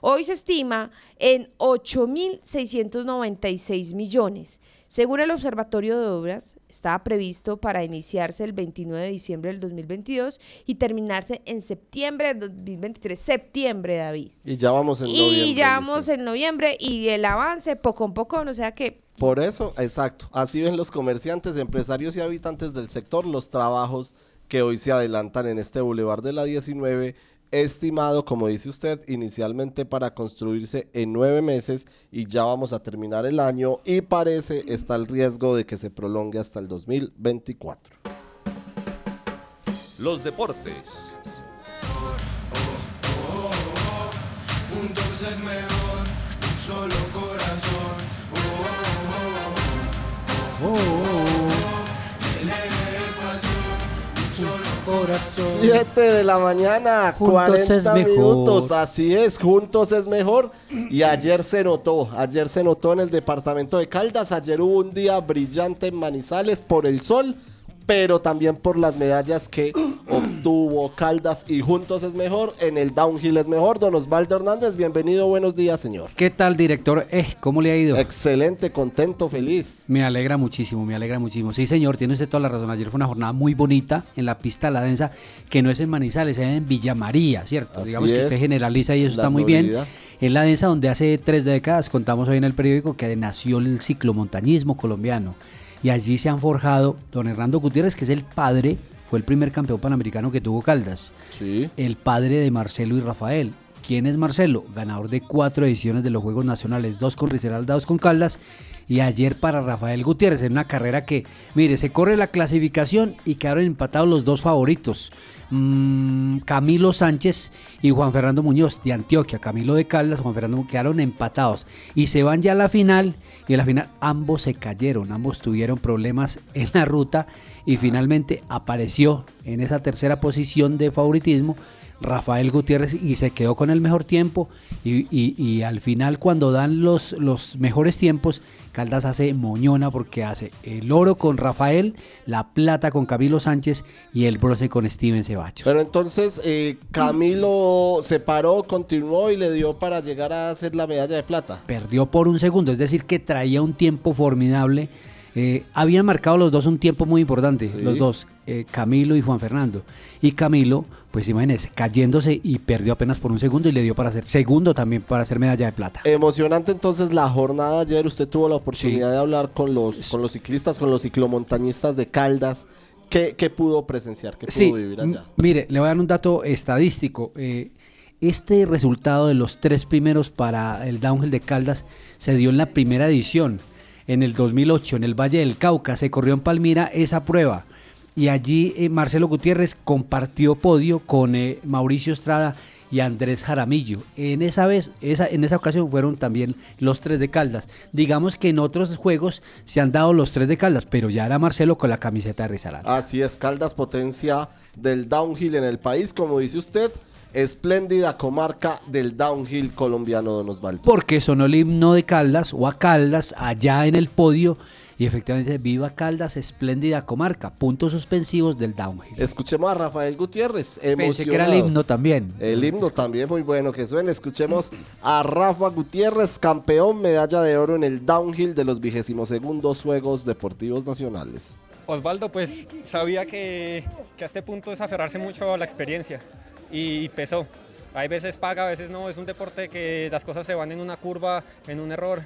Hoy se estima en 8.696 millones. Según el Observatorio de Obras, estaba previsto para iniciarse el 29 de diciembre del 2022 y terminarse en septiembre del 2023. Septiembre, David. Y ya vamos en noviembre. Y ya dice. vamos en noviembre y el avance poco a poco, o sea que Por eso, exacto. Así ven los comerciantes, empresarios y habitantes del sector los trabajos que hoy se adelantan en este Boulevard de la 19, estimado, como dice usted, inicialmente para construirse en nueve meses y ya vamos a terminar el año y parece está el riesgo de que se prolongue hasta el 2024. Los deportes. Juntos es mejor, un solo corazón. Oh, oh, oh, oh, oh. El eje corazón. 7 de la mañana, Juntos 40 es mejor. minutos, así es, juntos es mejor. Y ayer se notó, ayer se notó en el departamento de Caldas, ayer hubo un día brillante en Manizales por el sol, pero también por las medallas que obtuvo Caldas y juntos es mejor, en el downhill es mejor. Don Osvaldo Hernández, bienvenido, buenos días, señor. ¿Qué tal, director? Eh, ¿Cómo le ha ido? Excelente, contento, feliz. Me alegra muchísimo, me alegra muchísimo. Sí, señor, tiene usted toda la razón. Ayer fue una jornada muy bonita en la pista de la densa, que no es en Manizales, es en Villa María, ¿cierto? Así Digamos que usted generaliza y eso La está muy bien. Es la densa donde hace tres décadas, contamos hoy en el periódico, que nació el ciclomontañismo colombiano. Y allí se han forjado don Hernando Gutiérrez, que es el padre, fue el primer campeón panamericano que tuvo Caldas. Sí. El padre de Marcelo y Rafael. ¿Quién es Marcelo? Ganador de cuatro ediciones de los Juegos Nacionales, dos con Risaralda, dos con Caldas. Y ayer para Rafael Gutiérrez, en una carrera que, mire, se corre la clasificación y quedaron empatados los dos favoritos. Mm, Camilo Sánchez y Juan Fernando Muñoz de Antioquia. Camilo de Caldas, Juan Fernando quedaron empatados. Y se van ya a la final. Y en la final ambos se cayeron, ambos tuvieron problemas en la ruta. Y finalmente apareció en esa tercera posición de favoritismo Rafael Gutiérrez y se quedó con el mejor tiempo y, y- y al final cuando dan los, los mejores tiempos, Caldas hace moñona porque hace el oro con Rafael, la plata con Camilo Sánchez y el bronce con Steven Ceballos. Pero entonces eh, Camilo se paró, continuó y le dio para llegar a hacer la medalla de plata. Perdió por un segundo, es decir que traía un tiempo formidable. Eh, habían marcado los dos un tiempo muy importante, los dos, eh, Camilo y Juan Fernando. Y Camilo, pues imagínense, cayéndose y perdió apenas por un segundo y le dio para hacer segundo también para hacer medalla de plata. Emocionante entonces la jornada ayer. Usted tuvo la oportunidad de hablar con los, con los ciclistas, con los ciclomontañistas de Caldas. ¿Qué, qué pudo presenciar? ¿Qué pudo Sí, vivir allá? mire, le voy a dar un dato estadístico. Eh, este resultado de los tres primeros para el downhill de Caldas se dio en la primera edición, en el 2008, en el Valle del Cauca. Se corrió en Palmira esa prueba. Y allí eh, Marcelo Gutiérrez compartió podio con eh, Mauricio Estrada y Andrés Jaramillo. En esa vez, esa, en esa ocasión fueron también los tres de Caldas. Digamos que en otros juegos se han dado los tres de Caldas, pero ya era Marcelo con la camiseta de Risaralda. Así es, Caldas potencia del downhill en el país, como dice usted, espléndida comarca del downhill colombiano, don Osvaldo. porque sonó el himno de Caldas o a Caldas allá en el podio y efectivamente viva Caldas, espléndida comarca, puntos suspensivos del downhill. Escuchemos a Rafael Gutiérrez, Pensé que era el himno también. El himno también muy bueno que suene. Escuchemos a Rafa Gutiérrez, campeón, medalla de oro en el downhill de los vigésimos segundos Juegos Deportivos Nacionales. Osvaldo, pues sabía que, que a este punto es aferrarse mucho a la experiencia y pesó. Hay veces paga, a veces no, es un deporte que las cosas se van en una curva, en un error,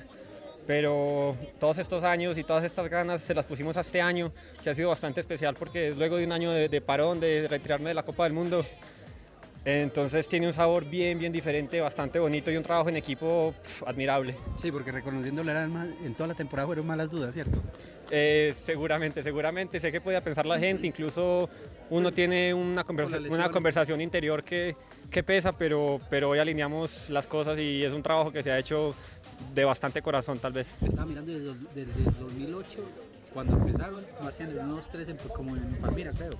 pero todos estos años y todas estas ganas se las pusimos a este año, que ha sido bastante especial porque es luego de un año de, de parón, de retirarme de la Copa del Mundo. Entonces tiene un sabor bien, bien diferente, bastante bonito y un trabajo en equipo admirable. Sí, porque reconociéndole en toda la temporada fueron malas dudas, ¿cierto? Eh, seguramente, seguramente. Sé que podía pensar la gente, incluso uno tiene una, conversa- una conversación interior que, que pesa, pero, pero hoy alineamos las cosas y es un trabajo que se ha hecho de bastante corazón tal vez. Estaba mirando desde, desde 2008, cuando empezaron, no hacían el 1-2-3 en- como en Palmira, creo.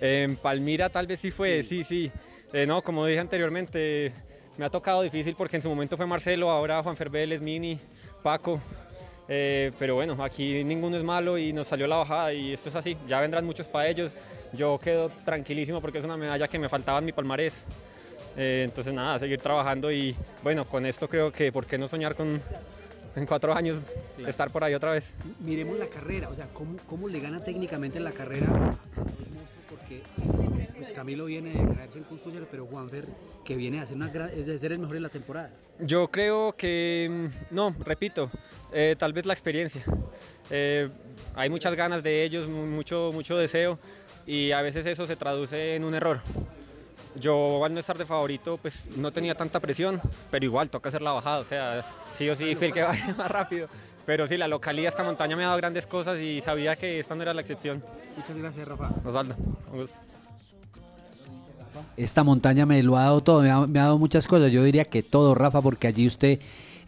En Palmira tal vez sí fue, sí, sí. Eh, no, como dije anteriormente, me ha tocado difícil porque en su momento fue Marcelo, ahora Juan Ferbeles, Mini, Paco. Eh, pero bueno, aquí ninguno es malo y nos salió la bajada y esto es así. Ya vendrán muchos para ellos. Yo quedo tranquilísimo porque es una medalla que me faltaba en mi palmarés. Eh, entonces nada, seguir trabajando y bueno, con esto creo que por qué no soñar con en cuatro años estar por ahí otra vez. Miremos la carrera, o sea, ¿cómo, cómo le gana técnicamente en la carrera? Porque pues Camilo viene de caerse en Concussion, pero Juanfer, que viene a hacer una gran, es de ser el mejor en la temporada. Yo creo que, mm, no, repito, eh, tal vez la experiencia. Eh, hay muchas ganas de ellos, mu- mucho, mucho deseo y a veces eso se traduce en un error. Yo al no estar de favorito, pues no tenía tanta presión, pero igual toca hacer la bajada, o sea, sí o sí fui el que vaya más rápido. Pero sí, la localidad, esta montaña me ha dado grandes cosas y sabía que esta no era la excepción. Muchas gracias, Rafa. Osvaldo, un gusto. Esta montaña me lo ha dado todo, me ha, me ha dado muchas cosas. Yo diría que todo, Rafa, porque allí usted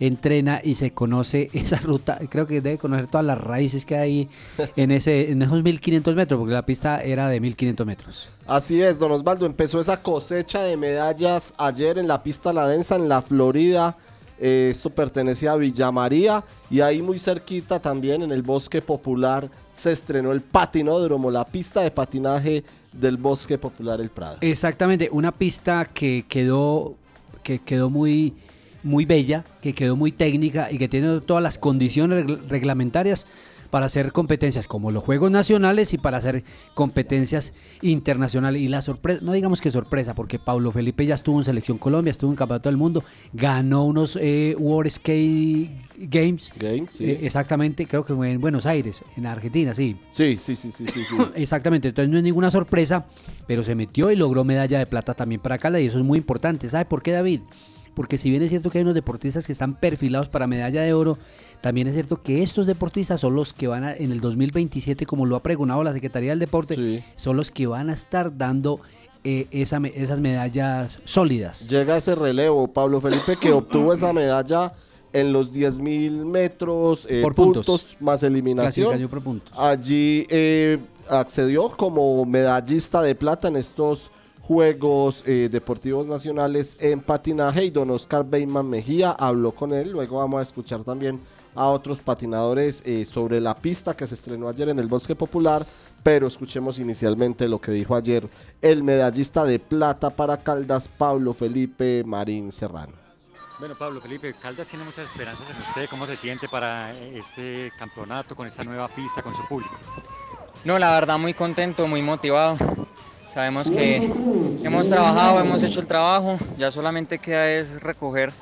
entrena y se conoce esa ruta. Creo que debe conocer todas las raíces que hay en, ese, en esos 1500 metros, porque la pista era de 1500 metros. Así es, don Osvaldo, empezó esa cosecha de medallas ayer en la pista La Densa, en la Florida. Eh, esto pertenece a Villa María y ahí muy cerquita también en el Bosque Popular se estrenó el patinódromo, la pista de patinaje del Bosque Popular El Prado. Exactamente, una pista que quedó, que quedó muy, muy bella, que quedó muy técnica y que tiene todas las condiciones regl- reglamentarias para hacer competencias como los Juegos Nacionales y para hacer competencias internacionales. Y la sorpresa, no digamos que sorpresa, porque Pablo Felipe ya estuvo en Selección Colombia, estuvo en Campeonato del Mundo, ganó unos eh, World Skate Games. Eh, exactamente, creo que fue en Buenos Aires, en Argentina, sí. Sí, sí, sí, sí, sí. sí. exactamente, entonces no es ninguna sorpresa, pero se metió y logró medalla de plata también para Caldas y eso es muy importante. ¿Sabe por qué, David? Porque si bien es cierto que hay unos deportistas que están perfilados para medalla de oro, también es cierto que estos deportistas son los que van a, en el 2027, como lo ha pregonado la Secretaría del Deporte, son los que van a estar dando eh, esa, esas medallas sólidas. Llega ese relevo, Pablo Felipe, que obtuvo esa medalla en los 10.000 metros, eh, por puntos. más eliminación. Por puntos. Allí eh, accedió como medallista de plata en estos Juegos eh, Deportivos Nacionales en patinaje y don Oscar Beyman Mejía habló con él. Luego vamos a escuchar también a otros patinadores eh, sobre la pista que se estrenó ayer en el Bosque Popular, pero escuchemos inicialmente lo que dijo ayer el medallista de plata para Caldas, Pablo Felipe Marín Serrano. Bueno, Pablo Felipe, Caldas tiene muchas esperanzas en usted. ¿Cómo se siente para este campeonato con esta nueva pista, con su público? No, la verdad muy contento, muy motivado. Sabemos que hemos trabajado, hemos hecho el trabajo, ya solamente queda es recoger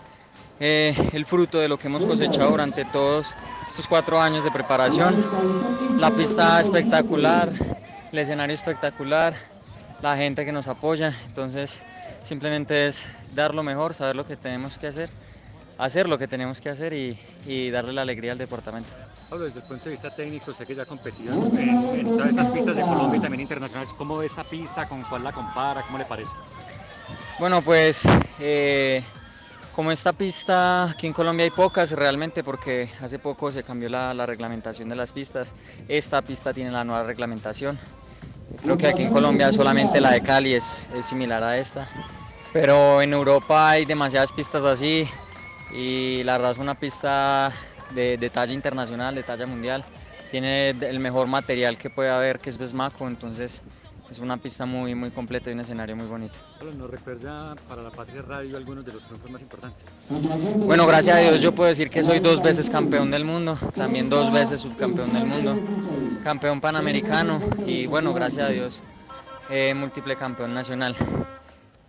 eh, el fruto de lo que hemos cosechado durante todos estos cuatro años de preparación. La pista espectacular, el escenario espectacular, la gente que nos apoya, entonces simplemente es dar lo mejor, saber lo que tenemos que hacer, hacer lo que tenemos que hacer y, y darle la alegría al departamento. Pablo, desde el punto de vista técnico, usted que ya ha competido en, todas esas pistas de Colombia y también internacionales, ¿cómo ve esa pista? ¿Con cuál la compara? ¿Cómo le parece? Bueno, pues eh, como esta pista, aquí en Colombia hay pocas realmente porque hace poco se cambió la, reglamentación de las pistas. Esta pista tiene la nueva reglamentación. Creo que aquí en Colombia solamente la de Cali es, es similar a esta. Pero en Europa hay demasiadas pistas así y la verdad es una pista de, talla internacional, de talla mundial. Tiene el mejor material que puede haber, que es Besmaco, entonces es una pista muy, muy completa y un escenario muy bonito. ¿Nos recuerda para la Patria Radio algunos de los triunfos más importantes? Bueno, gracias a Dios yo puedo decir que soy dos veces campeón del mundo, también dos veces subcampeón del mundo, campeón panamericano y bueno, gracias a Dios, eh, múltiple campeón nacional.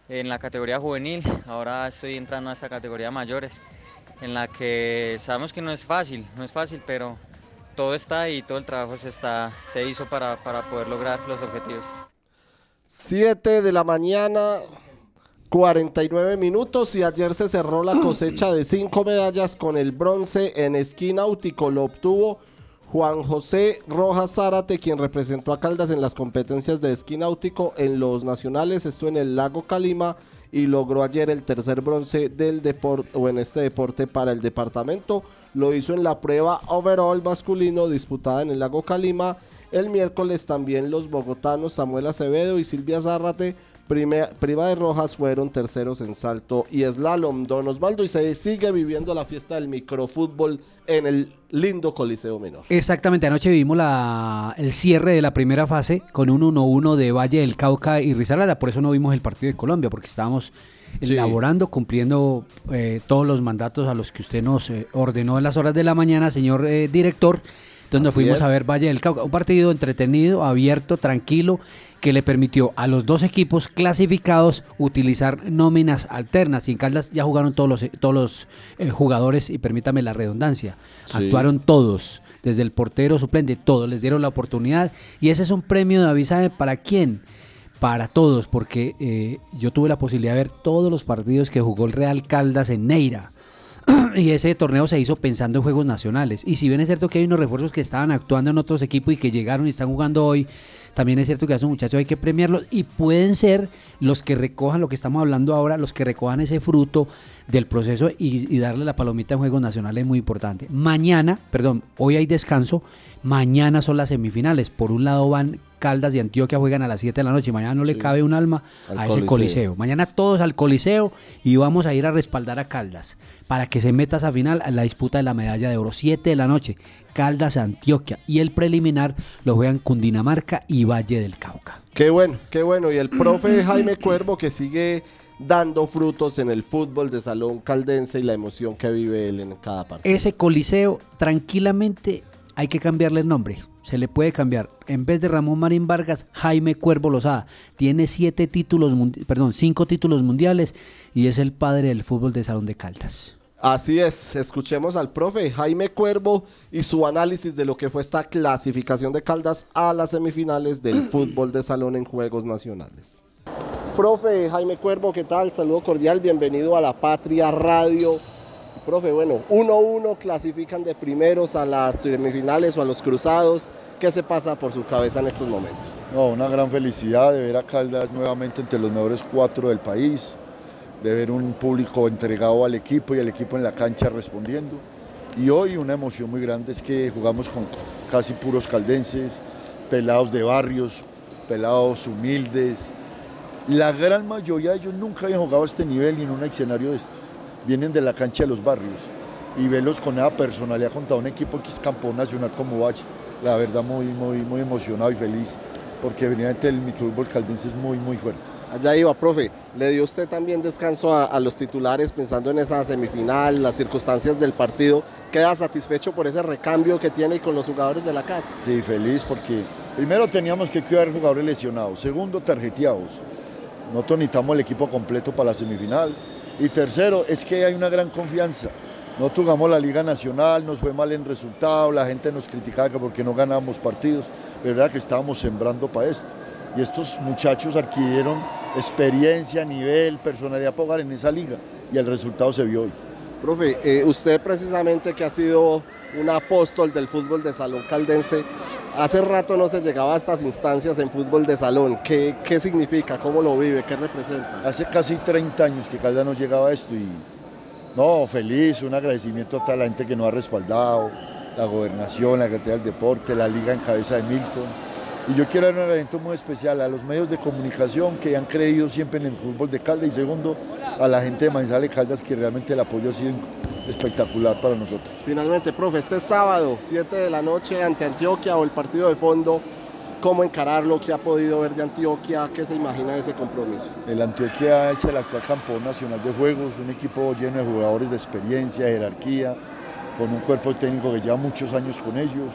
En la categoría juvenil, ahora estoy entrando a esta categoría mayores en la que sabemos que no es fácil, no es fácil, pero todo está ahí, todo el trabajo se, está, se hizo para, para poder lograr los objetivos. 7 de la mañana, 49 minutos y ayer se cerró la cosecha de cinco medallas con el bronce en esquí náutico. Lo obtuvo Juan José Rojas Zárate, quien representó a Caldas en las competencias de esquí náutico en los nacionales. Esto en el lago Calima y logró ayer el tercer bronce del deporte o en este deporte para el departamento. Lo hizo en la prueba overall masculino disputada en el lago Calima. El miércoles también los bogotanos Samuel Acevedo y Silvia Zárrate Prima, de Rojas fueron terceros en salto y slalom. Don Osvaldo y se sigue viviendo la fiesta del microfútbol en el lindo Coliseo Menor. Exactamente, anoche vimos la, el cierre de la primera fase con un 1-1 de Valle del Cauca y Rizalada. Por eso no vimos el partido de Colombia, porque estábamos elaborando, cumpliendo eh, todos los mandatos a los que usted nos eh, ordenó en las horas de la mañana, señor eh, director. Donde fuimos a ver Valle del Cauca. Un partido entretenido, abierto, tranquilo que le permitió a los dos equipos clasificados utilizar nóminas alternas. Y en Caldas ya jugaron todos los, todos los eh, jugadores, y permítame la redundancia, actuaron todos, desde el portero suplente, todos, les dieron la oportunidad. Y ese es un premio de avisaje para quién para todos, porque eh, yo tuve la posibilidad de ver todos los partidos que jugó el Real Caldas en Neira. y ese torneo se hizo pensando en juegos nacionales. Y si bien es cierto que hay unos refuerzos que estaban actuando en otros equipos y que llegaron y están jugando hoy, también es cierto que a esos muchachos hay que premiarlos y pueden ser los que recojan lo que estamos hablando ahora, los que recojan ese fruto del proceso y, darle la palomita en Juegos Nacionales es muy importante. Mañana, perdón, hoy hay descanso, mañana son las semifinales. Por un lado van Caldas y Antioquia juegan a las 7 de la noche. Mañana no le cabe un alma a ese coliseo. Mañana todos al Coliseo y vamos a ir a respaldar a Caldas para que se meta a esa final a la disputa de la medalla de oro. 7 de la noche, Caldas, Antioquia. Y el preliminar lo juegan Cundinamarca y Valle del Cauca. Qué bueno, qué bueno. Y el profe Jaime Cuervo que sigue dando frutos en el fútbol de salón caldense y la emoción que vive él en cada partido. Ese coliseo tranquilamente hay que cambiarle el nombre. Se le puede cambiar. En vez de Ramón Marín Vargas, Jaime Cuervo Lozada. Tiene siete títulos, perdón, cinco títulos mundiales y es el padre del fútbol de Salón de Caldas. Así es, escuchemos al profe Jaime Cuervo y su análisis de lo que fue esta clasificación de Caldas a las semifinales del fútbol de salón en Juegos Nacionales. Profe Jaime Cuervo, ¿qué tal? Saludo cordial, bienvenido a la Patria Radio. Profe, bueno, 1-1 clasifican de primeros a las semifinales o a los cruzados. ¿Qué se pasa por su cabeza en estos momentos? No, una gran felicidad de ver a Caldas nuevamente entre los mejores cuatro del país, de ver un público entregado al equipo y el equipo en la cancha respondiendo. Y hoy una emoción muy grande es que jugamos con casi puros caldenses, pelados de barrios, pelados humildes, la gran mayoría de ellos nunca habían jugado a este nivel y en un escenario de estos. Vienen de la cancha de los barrios y verlos con esa personalidad contra un equipo que es campeón nacional como Bach, la verdad muy, muy, muy emocionado y feliz porque evidentemente el microfútbol caldense es muy, muy fuerte. Allá iba, profe, ¿le dio usted también descanso a, a, los titulares pensando en esa semifinal, las circunstancias del partido? ¿Queda satisfecho por ese recambio que tiene con los jugadores de la casa? Sí, feliz porque primero teníamos que cuidar jugadores lesionados, segundo tarjeteados. Nosotros necesitamos el equipo completo para la semifinal. Y tercero, es que hay una gran confianza. Nosotros jugamos la Liga Nacional, nos fue mal en resultado, la gente nos criticaba porque no ganábamos partidos, pero era que estábamos sembrando para esto. Y estos muchachos adquirieron experiencia, nivel, personalidad para jugar en esa liga y el resultado se vio hoy. Profe, eh, usted precisamente que ha sido un apóstol del fútbol de salón caldense. Hace rato no se llegaba a estas instancias en fútbol de salón. ¿Qué, qué significa? ¿Cómo lo vive? ¿Qué representa? Hace casi 30 años que Caldas no llegaba a esto y no, feliz, un agradecimiento a toda la gente que nos ha respaldado, la gobernación, la Secretaría del Deporte, la liga en cabeza de Milton. Y yo quiero dar un agradecimiento muy especial a los medios de comunicación que han creído siempre en el fútbol de Caldas y segundo a la gente de Manizales Caldas que realmente el apoyo ha sido espectacular para nosotros. Finalmente, profe, este sábado, 7 de la noche ante Antioquia o el partido de fondo, ¿cómo encararlo? ¿Qué ha podido ver de Antioquia? ¿Qué se imagina de ese compromiso? El Antioquia es el actual campeón nacional de juegos, un equipo lleno de jugadores de experiencia, jerarquía, con un cuerpo técnico que lleva muchos años con ellos.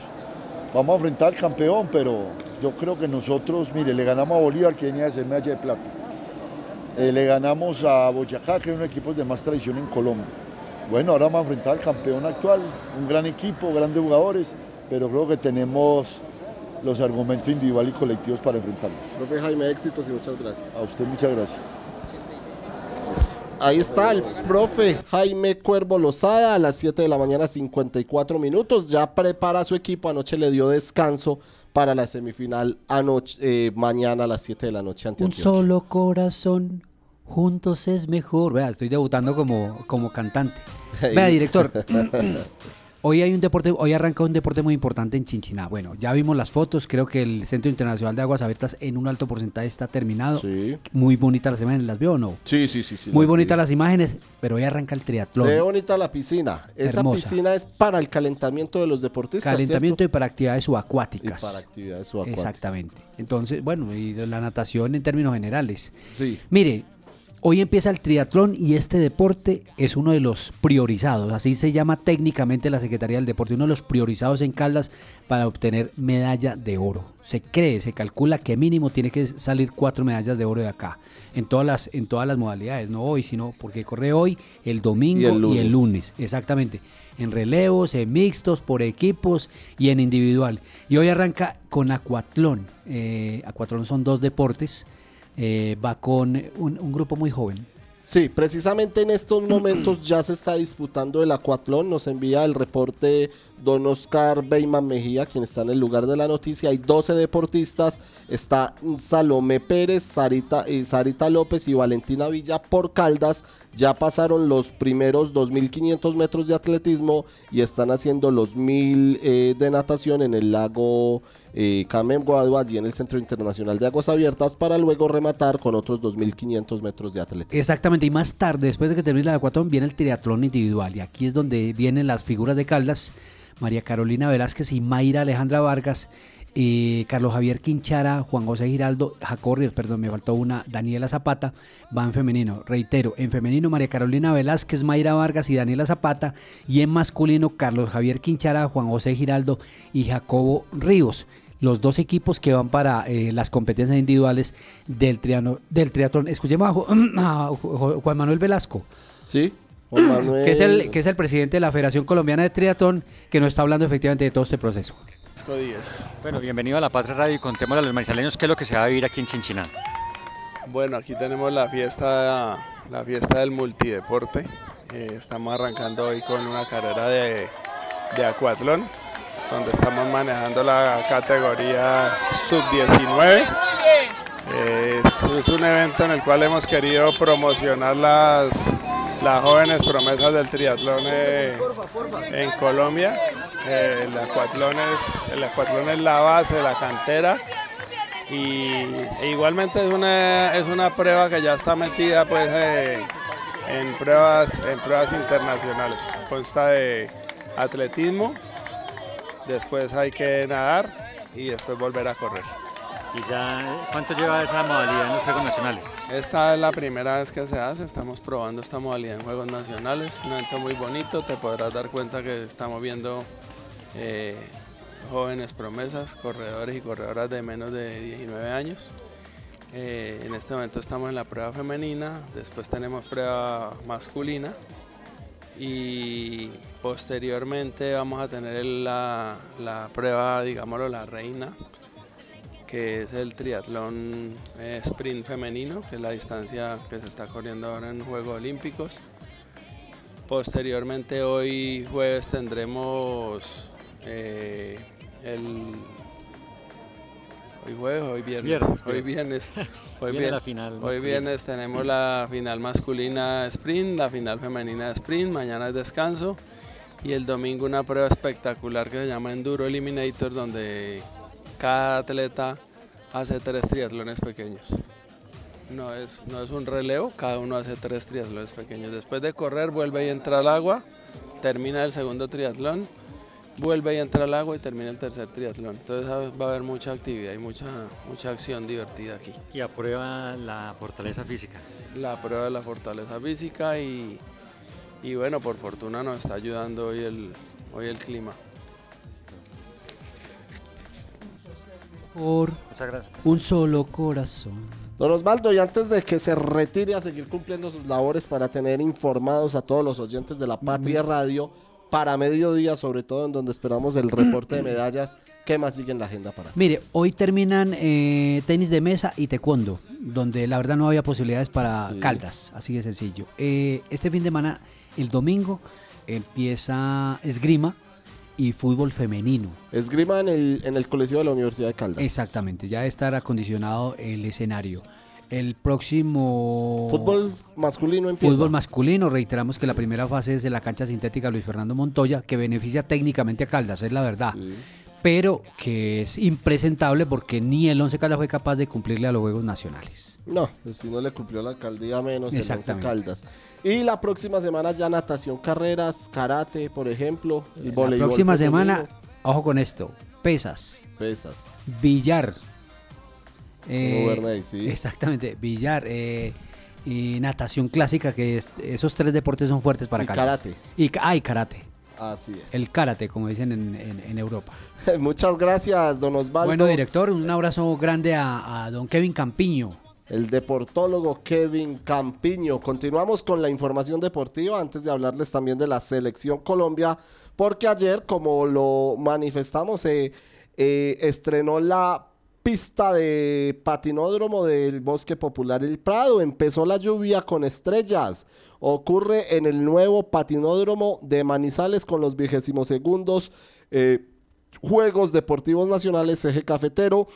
Vamos a enfrentar al campeón, pero yo creo que nosotros, mire, le ganamos a Bolívar, que venía de ser medalla de plata. Eh, le ganamos a Boyacá, que es uno de los equipos de más tradición en Colombia. Bueno, ahora vamos a enfrentar al campeón actual, un gran equipo, grandes jugadores, pero creo que tenemos los argumentos individuales y colectivos para enfrentarlos. Profe Jaime, éxitos y muchas gracias. A usted muchas gracias. Ahí está el profe Jaime Cuervo Lozada a las 7 de la mañana 54 minutos. Ya prepara su equipo. Anoche le dio descanso para la semifinal anoche, eh, mañana a las 7 de la noche ante Un Antioquia. solo corazón, juntos es mejor. Vea, estoy debutando como, como cantante. Vea, director. Hoy hay un deporte, hoy arranca un deporte muy importante en Chinchiná. Bueno, ya vimos las fotos, creo que el Centro Internacional de Aguas Abiertas en un alto porcentaje está terminado. Muy bonitas las imágenes, ¿las vio o no? Sí, sí, sí. sí Muy las bonitas vi. las imágenes, pero hoy arranca el triatlón. Se ve bonita la piscina. Esa Hermosa. piscina es para el calentamiento de los deportistas. Calentamiento y para actividades subacuáticas. Y para actividades subacuáticas. Exactamente. Entonces, bueno, y la natación en términos generales. Sí. Mire, hoy empieza el triatlón y este deporte es uno de los priorizados, así se llama técnicamente la Secretaría del Deporte, uno de los priorizados en Caldas para obtener medalla de oro. Se cree, se calcula que mínimo tiene que salir cuatro medallas de oro de acá. En todas las, en todas las modalidades, no hoy, sino porque corre hoy, el domingo Y el y el lunes. lunes, exactamente. En relevos, en mixtos, por equipos y en individual. Y hoy arranca con acuatlón. Eh, acuatlón son dos deportes. Eh, va con un, grupo muy joven. Sí, precisamente en estos momentos ya se está disputando el acuatlón. Nos envía el reporte don Oscar Beyman Mejía, quien está en el lugar de la noticia. Hay 12 deportistas. Está Salomé Pérez, Sarita, y Sarita López y Valentina Villa por Caldas. Ya pasaron los primeros 2.500 metros de atletismo y están haciendo los 1.000 eh, de natación en el lago eh, Carmen Guadua, allí en el Centro Internacional de Aguas Abiertas, para luego rematar con otros 2.500 metros de atletismo. Exactamente, y más tarde, después de que termine el acuatlón, viene el triatlón individual. Y aquí es donde vienen las figuras de Caldas, María Carolina Velázquez y Mayra Alejandra Vargas. eh, Carlos Javier Quinchara, Juan José Giraldo, Jacob Ríos, perdón, me faltó una, Daniela Zapata, va en femenino. Reitero, en femenino María Carolina Velázquez, Mayra Vargas y Daniela Zapata. Y en masculino Carlos Javier Quinchara, Juan José Giraldo y Jacobo Ríos. Los dos equipos que van para eh, las competencias individuales del, triano, del triatlón. Escuchemos a, Ju- a Ju- Juan Manuel Velasco. Sí, Juan Manuel. Que es, el, que es el presidente de la Federación Colombiana de Triatlón, que nos está hablando efectivamente de todo este proceso. Bueno, bienvenido a La Patria Radio y contémosle a los manizaleños qué es lo que se va a vivir aquí en Chinchiná. Bueno, aquí tenemos la fiesta, la fiesta del multideporte. Eh, estamos arrancando hoy con una carrera de, de acuatlón, donde estamos manejando la categoría sub-19. Eh, es, un evento en el cual hemos querido promocionar las, las jóvenes promesas del triatlón en Colombia. Eh, el, acuatlón es, el acuatlón es la base, la cantera y e igualmente es una es una prueba que ya está metida pues eh, en pruebas en pruebas internacionales consta de atletismo después hay que nadar y después volver a correr ¿Y ya cuánto lleva esa modalidad en los Juegos Nacionales? esta es la primera vez que se hace estamos probando esta modalidad en juegos nacionales un evento muy bonito te podrás dar cuenta que estamos viendo eh, jóvenes promesas, corredores y corredoras de menos de 19 años. Eh, en este momento estamos en la prueba femenina, después tenemos prueba masculina y posteriormente vamos a tener la, la prueba, digámoslo, la reina, que es el triatlón eh, sprint femenino, que es la distancia que se está corriendo ahora en Juegos Olímpicos. Posteriormente hoy jueves tendremos eh, el hoy jueves, hoy viernes, Viernes, hoy viernes. hoy, Viene la final hoy masculina. viernes tenemos la final masculina sprint, la final femenina sprint, mañana es descanso y el domingo una prueba espectacular que se llama Enduro Eliminator donde cada atleta hace tres triatlones pequeños. No es, no es un relevo, cada uno hace tres triatlones pequeños. Después de correr vuelve y entra al agua, termina el segundo triatlón, vuelve y entra al agua y termina el tercer triatlón. Entonces ah, va a haber mucha actividad y mucha, mucha acción divertida aquí. Y aprueba la fortaleza física. La prueba de la fortaleza física y, y bueno, por fortuna nos está ayudando hoy el, hoy el clima. Por Muchas gracias. un solo corazón. Don Osvaldo, y antes de que se retire a seguir cumpliendo sus labores para tener informados a todos los oyentes de la Patria Radio, para mediodía, sobre todo en donde esperamos el reporte de medallas, ¿qué más sigue en la agenda para? Mire, hoy terminan eh, tenis de mesa y taekwondo, donde la verdad no había posibilidades para Sí. Caldas, así de sencillo. Eh, este fin de semana, el domingo, empieza esgrima y fútbol femenino. Esgrima en el, en el Colegio de la Universidad de Caldas. Exactamente, ya estar acondicionado el escenario. El próximo... Fútbol masculino empieza. Fútbol masculino, reiteramos que la primera fase es de la cancha sintética Luis Fernando Montoya, que beneficia técnicamente a Caldas, es la verdad. Pero que es impresentable porque ni el Once Caldas fue capaz de cumplirle a los Juegos Nacionales. No, pues si no le cumplió la alcaldía menos el Once Exactamente. Caldas. Y la próxima semana ya natación, carreras, karate, por ejemplo, el La voleibol próxima femenino, semana, ojo con esto, pesas, pesas. billar. Eh, sí. Exactamente, billar. eh, y natación clásica, que es, esos tres deportes son fuertes para Y Caldas. karate. Y, ah, y karate. Así es. El karate, como dicen en, en- en Europa. Muchas gracias, don Osvaldo. Bueno, director, un abrazo grande a, a don Kevin Campiño. El deportólogo Kevin Campiño. Continuamos con la información deportiva antes de hablarles también de la selección Colombia, porque ayer, como lo manifestamos, eh, eh, estrenó la pista de patinódromo del Bosque Popular El Prado. Empezó la lluvia con estrellas. Ocurre en el nuevo patinódromo de Manizales con los vigésimos segundos eh, Juegos Deportivos Nacionales Eje Cafetero.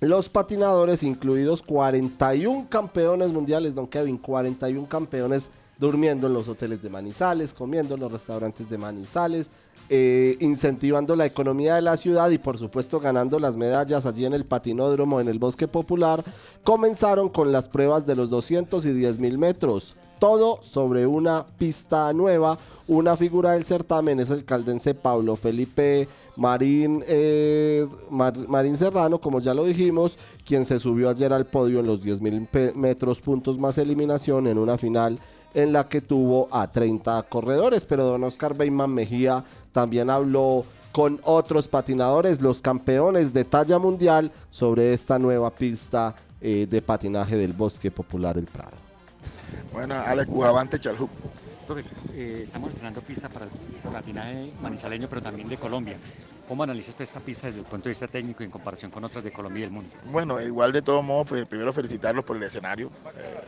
Los patinadores, incluidos 41 campeones mundiales, don Kevin, 41 campeones durmiendo en los hoteles de Manizales, comiendo en los restaurantes de Manizales, eh, incentivando la economía de la ciudad y por supuesto ganando las medallas allí en el patinódromo en el Bosque Popular, comenzaron con las pruebas de los 200 y 10 mil metros. Todo sobre una pista nueva. Una figura del certamen es el caldense Pablo Felipe Marín, eh, Marín Serrano, como ya lo dijimos, quien se subió ayer al podio en los 10.000 metros puntos más eliminación en una final en la que tuvo a 30 corredores, pero don Oscar Beyman Mejía también habló con otros patinadores, los campeones de talla mundial, sobre esta nueva pista eh, de patinaje del Bosque Popular El Prado. Bueno, Alex Cujabante Chalhup. Eh, estamos estrenando pista para el patinaje manizaleño, pero también de Colombia. ¿Cómo analiza usted esta pista desde el punto de vista técnico y en comparación con otras de Colombia y el mundo? Bueno, igual de todos modos, pues, primero felicitarlos por el escenario. Eh,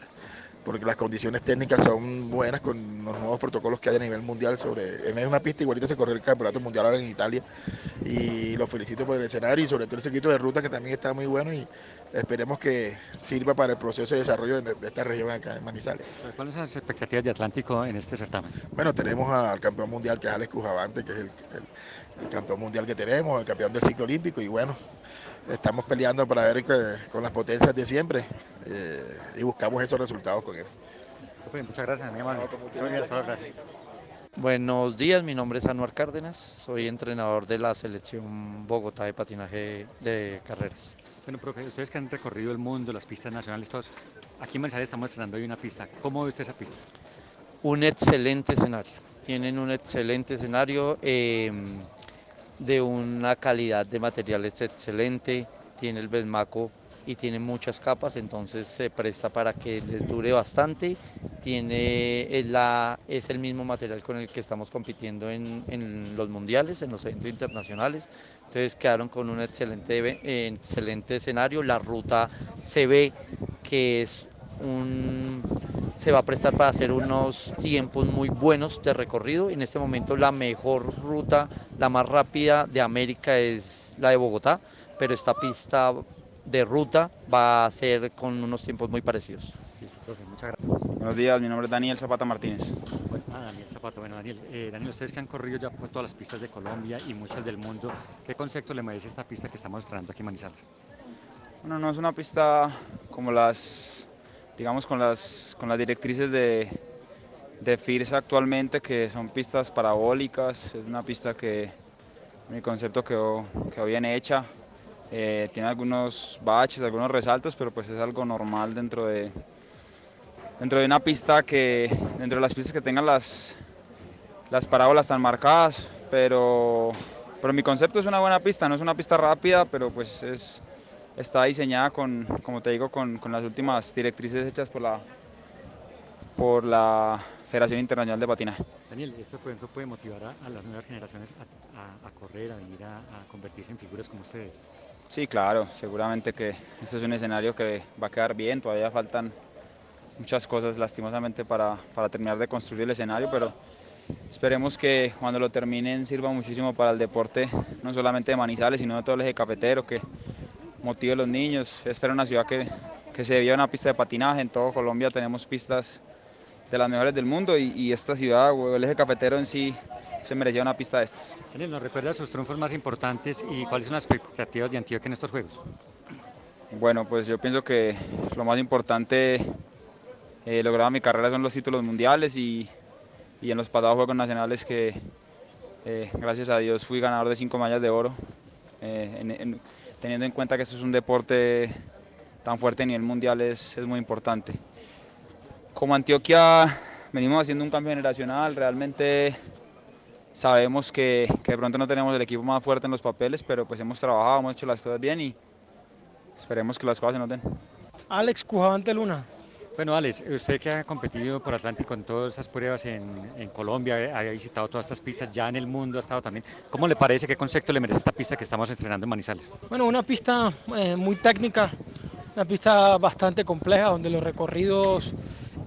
porque las condiciones técnicas son buenas con los nuevos protocolos que hay a nivel mundial sobre en una pista igualita se corrió el campeonato mundial ahora en Italia y los felicito por el escenario y sobre todo el circuito de ruta que también está muy bueno y esperemos que sirva para el proceso de desarrollo de, esta región acá en Manizales. ¿Cuáles son las expectativas de Atlántico en este certamen? Bueno, tenemos al campeón mundial que es Alex Cujavante, que es el, el campeón mundial que tenemos, el campeón del ciclo olímpico y bueno, estamos peleando para ver con las potencias de siempre eh, y buscamos esos resultados con él. Muchas gracias, mi hermano. Buenos días, mi nombre es Anuar Cárdenas, soy entrenador de la selección Bogotá de patinaje de carreras. Bueno, profe, ustedes que han recorrido el mundo, las pistas nacionales, todos, aquí en Manizales estamos estrenando hoy una pista. ¿Cómo ve usted esa pista? Un excelente escenario, tienen un excelente escenario. Eh, de una calidad de materiales excelente, tiene el Besmaco y tiene muchas capas, entonces se presta para que les dure bastante. Tiene es, la, es el mismo material con el que estamos compitiendo en, en, los mundiales, en los eventos internacionales. Entonces quedaron con un excelente, excelente escenario. La ruta se ve que es un, se va a prestar para hacer unos tiempos muy buenos de recorrido. En este momento la mejor ruta, la más rápida de América es la de Bogotá, pero esta pista de ruta va a ser con unos tiempos muy parecidos. Muchas gracias. Buenos días, mi nombre es Daniel Zapata Martínez. Ah, Daniel Zapata, bueno Daniel, eh, Daniel, ustedes que han corrido ya por todas las pistas de Colombia y muchas del mundo, ¿qué concepto le merece esta pista que estamos mostrando aquí en Manizales? Bueno, no es una pista como las digamos, con las, con las directrices de, de FIRSA actualmente, que son pistas parabólicas, es una pista que mi concepto quedó, quedó bien hecha, eh, tiene algunos baches, algunos resaltos, pero pues es algo normal dentro de, dentro de una pista que, dentro de las pistas que tengan las, las parábolas tan marcadas, pero, pero mi concepto es una buena pista, no es una pista rápida, pero pues es, está diseñada con, como te digo, con, con, las últimas directrices hechas por la, por la Federación Internacional de Patinaje. Daniel, ¿esto por ejemplo puede motivar a, las nuevas generaciones a, a, correr, a venir a, convertirse en figuras como ustedes? Sí, claro, seguramente que este es un escenario que va a quedar bien, todavía faltan muchas cosas lastimosamente para, para terminar de construir el escenario, pero esperemos que cuando lo terminen sirva muchísimo para el deporte, no solamente de Manizales, sino de todo el eje cafetero, que motive a los niños. Esta era una ciudad que, que se debía una pista de patinaje. En todo Colombia tenemos pistas de las mejores del mundo y, esta ciudad, el eje cafetero en sí, se merecía una pista de estas. Daniel, ¿nos recuerda sus triunfos más importantes y cuáles son las expectativas de Antioquia en estos Juegos? Bueno, pues yo pienso que lo más importante eh, logrado mi carrera son los títulos mundiales y, y en los pasados Juegos Nacionales que eh, gracias a Dios fui ganador de cinco medallas de oro. Eh, en, teniendo en cuenta que esto es un deporte tan fuerte a nivel mundial es, es muy importante. Como Antioquia venimos haciendo un cambio generacional, realmente sabemos que, que, de pronto no tenemos el equipo más fuerte en los papeles, pero pues hemos trabajado, hemos hecho las cosas bien y esperemos que las cosas se noten. Alex Cujavante Luna. Bueno, Alex, usted que ha competido por Atlántico en todas esas pruebas en, Colombia, ha visitado todas estas pistas, ya en el mundo ha estado también. ¿Cómo le parece, qué concepto le merece esta pista que estamos entrenando en Manizales? Bueno, una pista eh, muy técnica, una pista bastante compleja, donde los recorridos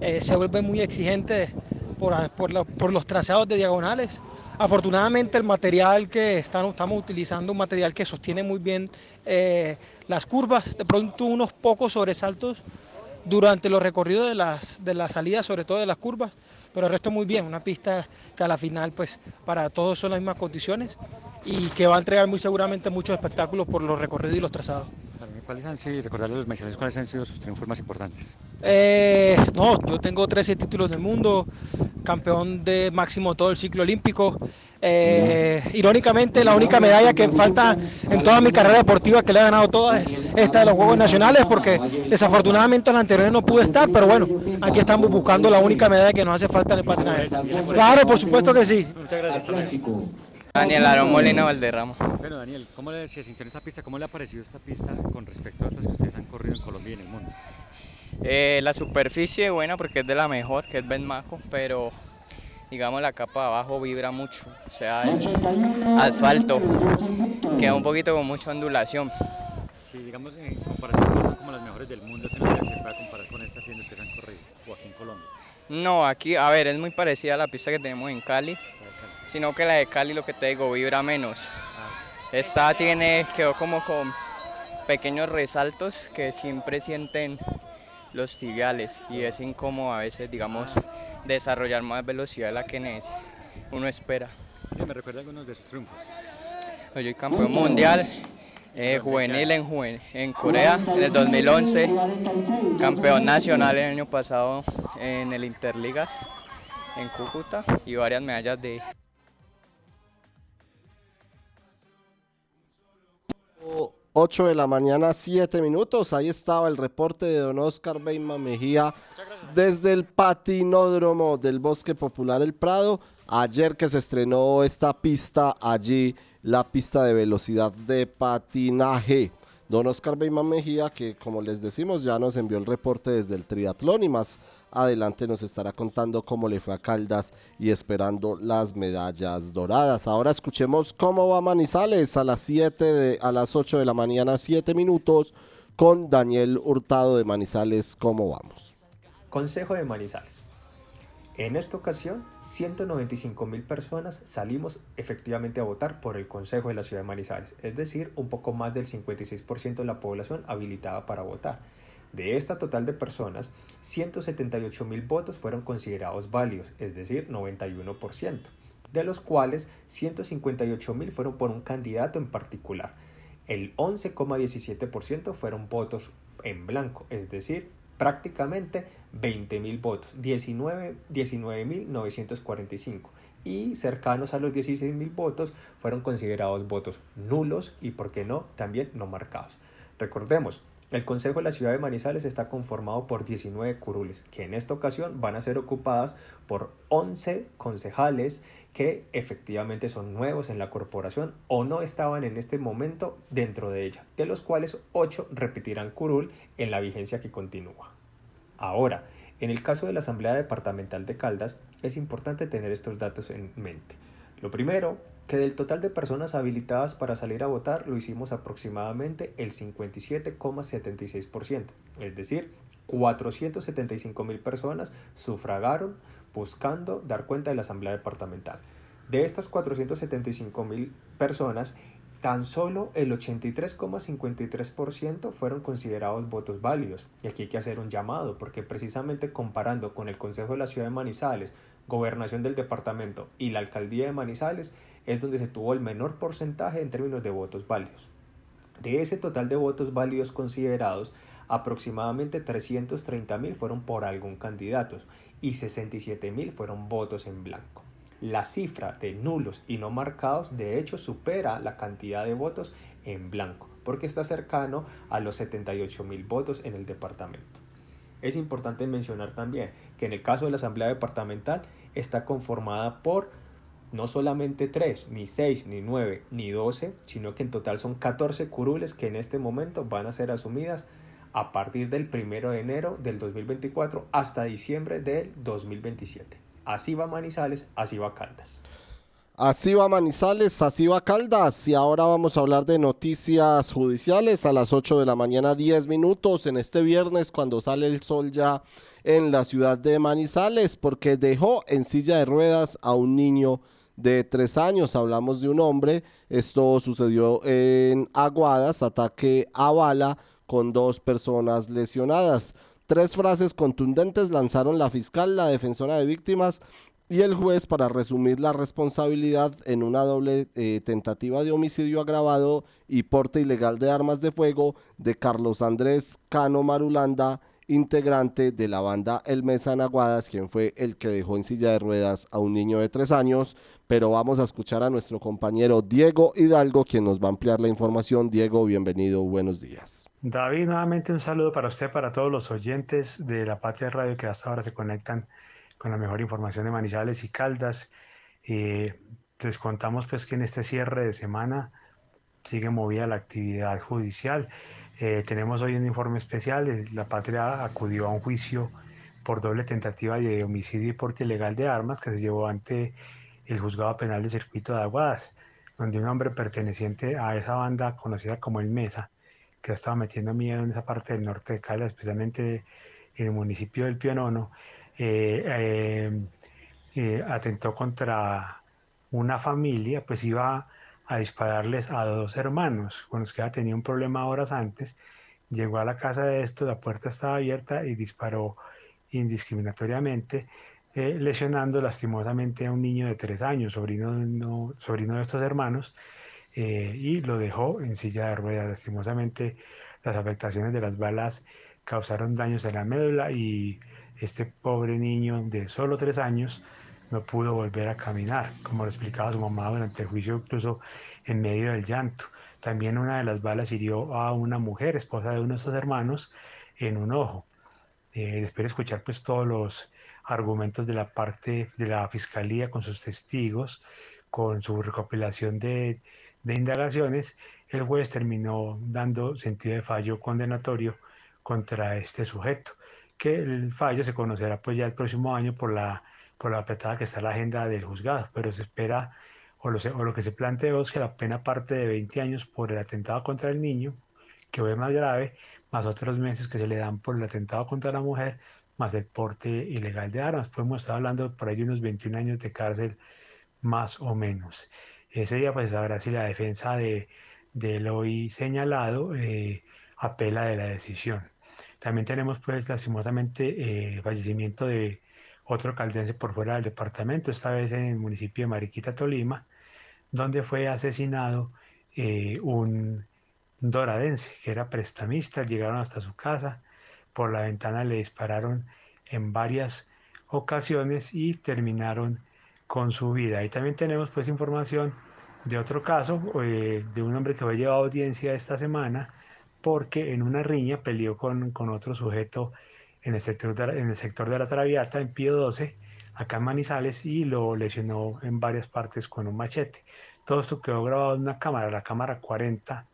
eh, se vuelven muy exigentes por, por, los trazados de diagonales. Afortunadamente el material que estamos utilizando, un material que sostiene muy bien eh, las curvas, de pronto unos pocos sobresaltos durante los recorridos de las, de salidas, sobre todo de las curvas, pero el resto muy bien, una pista que a la final pues para todos son las mismas condiciones y que va a entregar muy seguramente muchos espectáculos por los recorridos y los trazados. ¿Cuáles han sido, recordarle los menciones, cuáles han sido sus triunfos más importantes? Eh, no, yo tengo 13 títulos del mundo, campeón de máximo todo el ciclo olímpico. Eh, irónicamente, la única medalla que falta en toda mi carrera deportiva que le he ganado todas es esta de los Juegos Nacionales, porque desafortunadamente en la anterior no pude estar, pero bueno, aquí estamos buscando la única medalla que nos hace falta en el patinaje. Claro, por supuesto que sí. Muchas gracias. Daniel Aaron Molina Valderrama. Bueno, Daniel, ¿cómo le, se sintió en esta pista? ¿Cómo le ha parecido esta pista con respecto a otras que ustedes han corrido en Colombia y en el mundo? Eh, la superficie buena porque es de la mejor, que es Benmaco, pero digamos la capa de abajo vibra mucho, o sea, el asfalto queda un poquito con mucha ondulación. Sí, digamos en comparación con como las mejores del mundo, ¿qué nos se puede comparar con estas siendo que se han corrido o aquí en Colombia? No, aquí, a ver, es muy parecida a la pista que tenemos en Cali, sino que la de Cali, lo que te digo, vibra menos. Esta tiene, quedó como con pequeños resaltos que siempre sienten los tibiales y es incómodo a veces, digamos, desarrollar más velocidad de la que necesita. uno espera. ¿Qué me recuerda algunos de sus triunfos? Yo soy campeón mundial eh, juvenil en, juven- en Corea en el 2011, campeón nacional el año pasado en el Interligas en Cúcuta y varias medallas de 8 de la mañana, 7 minutos. Ahí estaba el reporte de don Oscar Beima Mejía desde el patinódromo del Bosque Popular El Prado. Ayer que se estrenó esta pista allí, la pista de velocidad de patinaje. Don Oscar Beima Mejía, que como les decimos, ya nos envió el reporte desde el triatlón y más adelante nos estará contando cómo le fue a Caldas y esperando las medallas doradas. Ahora escuchemos cómo va Manizales a las 7 de, a las 8 de la mañana, 7 minutos, con Daniel Hurtado de Manizales. ¿Cómo vamos? Consejo de Manizales. En esta ocasión, 195 mil personas salimos efectivamente a votar por el Consejo de la Ciudad de Manizales, es decir, un poco más del 56% de la población habilitada para votar. De esta total de personas, 178 mil votos fueron considerados válidos, es decir, 91%, de los cuales 158 mil fueron por un candidato en particular. El 11,17% fueron votos en blanco, es decir, prácticamente 20 mil votos, 19 19.945 y cercanos a los 16 mil votos fueron considerados votos nulos y, por qué no, también no marcados. Recordemos, el Consejo de la Ciudad de Manizales está conformado por 19 curules, que en esta ocasión van a ser ocupadas por 11 concejales que efectivamente son nuevos en la corporación o no estaban en este momento dentro de ella, de los cuales 8 repetirán curul en la vigencia que continúa. Ahora, en el caso de la Asamblea Departamental de Caldas, es importante tener estos datos en mente. Lo primero, que del total de personas habilitadas para salir a votar lo hicimos aproximadamente el 57,76%, es decir, 475 mil personas sufragaron buscando dar cuenta de la Asamblea Departamental. De estas 475 mil personas, tan solo el 83,53% fueron considerados votos válidos. Y aquí hay que hacer un llamado, porque precisamente comparando con el Consejo de la Ciudad de Manizales, Gobernación del Departamento y la Alcaldía de Manizales, es donde se tuvo el menor porcentaje en términos de votos válidos. De ese total de votos válidos considerados, aproximadamente 330 mil fueron por algún candidato y 67 mil fueron votos en blanco. La cifra de nulos y no marcados de hecho supera la cantidad de votos en blanco, porque está cercano a los 78 mil votos en el departamento. Es importante mencionar también que en el caso de la Asamblea Departamental está conformada por no solamente 3, ni 6, ni 9, ni 12, sino que en total son 14 curules que en este momento van a ser asumidas a partir del 1 de enero del 2024 hasta diciembre del 2027. Así va Manizales, así va Caldas. Así va Manizales, así va Caldas. Y ahora vamos a hablar de noticias judiciales a las 8 de la mañana, 10 minutos en este viernes cuando sale el sol ya en la ciudad de Manizales porque dejó en silla de ruedas a un niño de tres años. Hablamos de un hombre. Esto sucedió en Aguadas, ataque a bala con dos personas lesionadas. Tres frases contundentes lanzaron la fiscal, la defensora de víctimas y el juez para resumir la responsabilidad en una doble eh, tentativa de homicidio agravado y porte ilegal de armas de fuego de Carlos Andrés Cano Marulanda integrante de la banda El Mesa en Aguadas, quien fue el que dejó en silla de ruedas a un niño de tres años. Pero vamos a escuchar a nuestro compañero Diego Hidalgo, quien nos va a ampliar la información. Diego, bienvenido, buenos días. David, nuevamente un saludo para usted, para todos los oyentes de la Patria Radio que hasta ahora se conectan con la mejor información de Manizales y Caldas. Eh, les contamos pues que en este cierre de semana sigue movida la actividad judicial. Eh, tenemos hoy un informe especial. La patria acudió a un juicio por doble tentativa de homicidio y porte ilegal de armas que se llevó ante el juzgado penal de circuito de Aguadas, donde un hombre perteneciente a esa banda conocida como el Mesa, que estaba metiendo miedo en esa parte del norte de Cali, especialmente en el municipio del Pionono, eh, eh, atentó contra una familia, pues iba a dispararles a dos hermanos con los que había tenido un problema horas antes. Llegó a la casa de estos, la puerta estaba abierta y disparó indiscriminatoriamente, eh, lesionando lastimosamente a un niño de tres años, sobrino, no, sobrino de estos hermanos, eh, y lo dejó en silla de ruedas. Lastimosamente, las afectaciones de las balas causaron daños en la médula y este pobre niño de solo tres años no pudo volver a caminar, como lo explicaba su mamá durante el juicio, incluso en medio del llanto. También una de las balas hirió a una mujer, esposa de uno de estos hermanos, en un ojo. Eh, después de escuchar pues todos los argumentos de la parte de la fiscalía con sus testigos, con su recopilación de, de indagaciones, el juez terminó dando sentido de fallo condenatorio contra este sujeto, que el fallo se conocerá pues ya el próximo año por la por la apretada que está la agenda del juzgado, pero se espera, o lo, o lo que se planteó es que la pena parte de 20 años por el atentado contra el niño, que fue más grave, más otros meses que se le dan por el atentado contra la mujer, más el porte ilegal de armas. Podemos estar hablando por ahí unos 21 años de cárcel, más o menos. Ese día pues sabrá si la defensa de, del hoy señalado eh, apela de la decisión. También tenemos pues lastimosamente eh, fallecimiento de otro caldense por fuera del departamento, esta vez en el municipio de Mariquita, Tolima, donde fue asesinado eh, un doradense que era prestamista, llegaron hasta su casa, por la ventana le dispararon en varias ocasiones y terminaron con su vida. Y también tenemos pues información de otro caso, eh, de un hombre que fue llevado a audiencia esta semana porque en una riña peleó con, con otro sujeto en el sector de, en el sector de la Traviata, en Pío 12, acá en Manizales, y lo lesionó en varias partes con un machete. Todo esto quedó grabado en una cámara, la cámara 40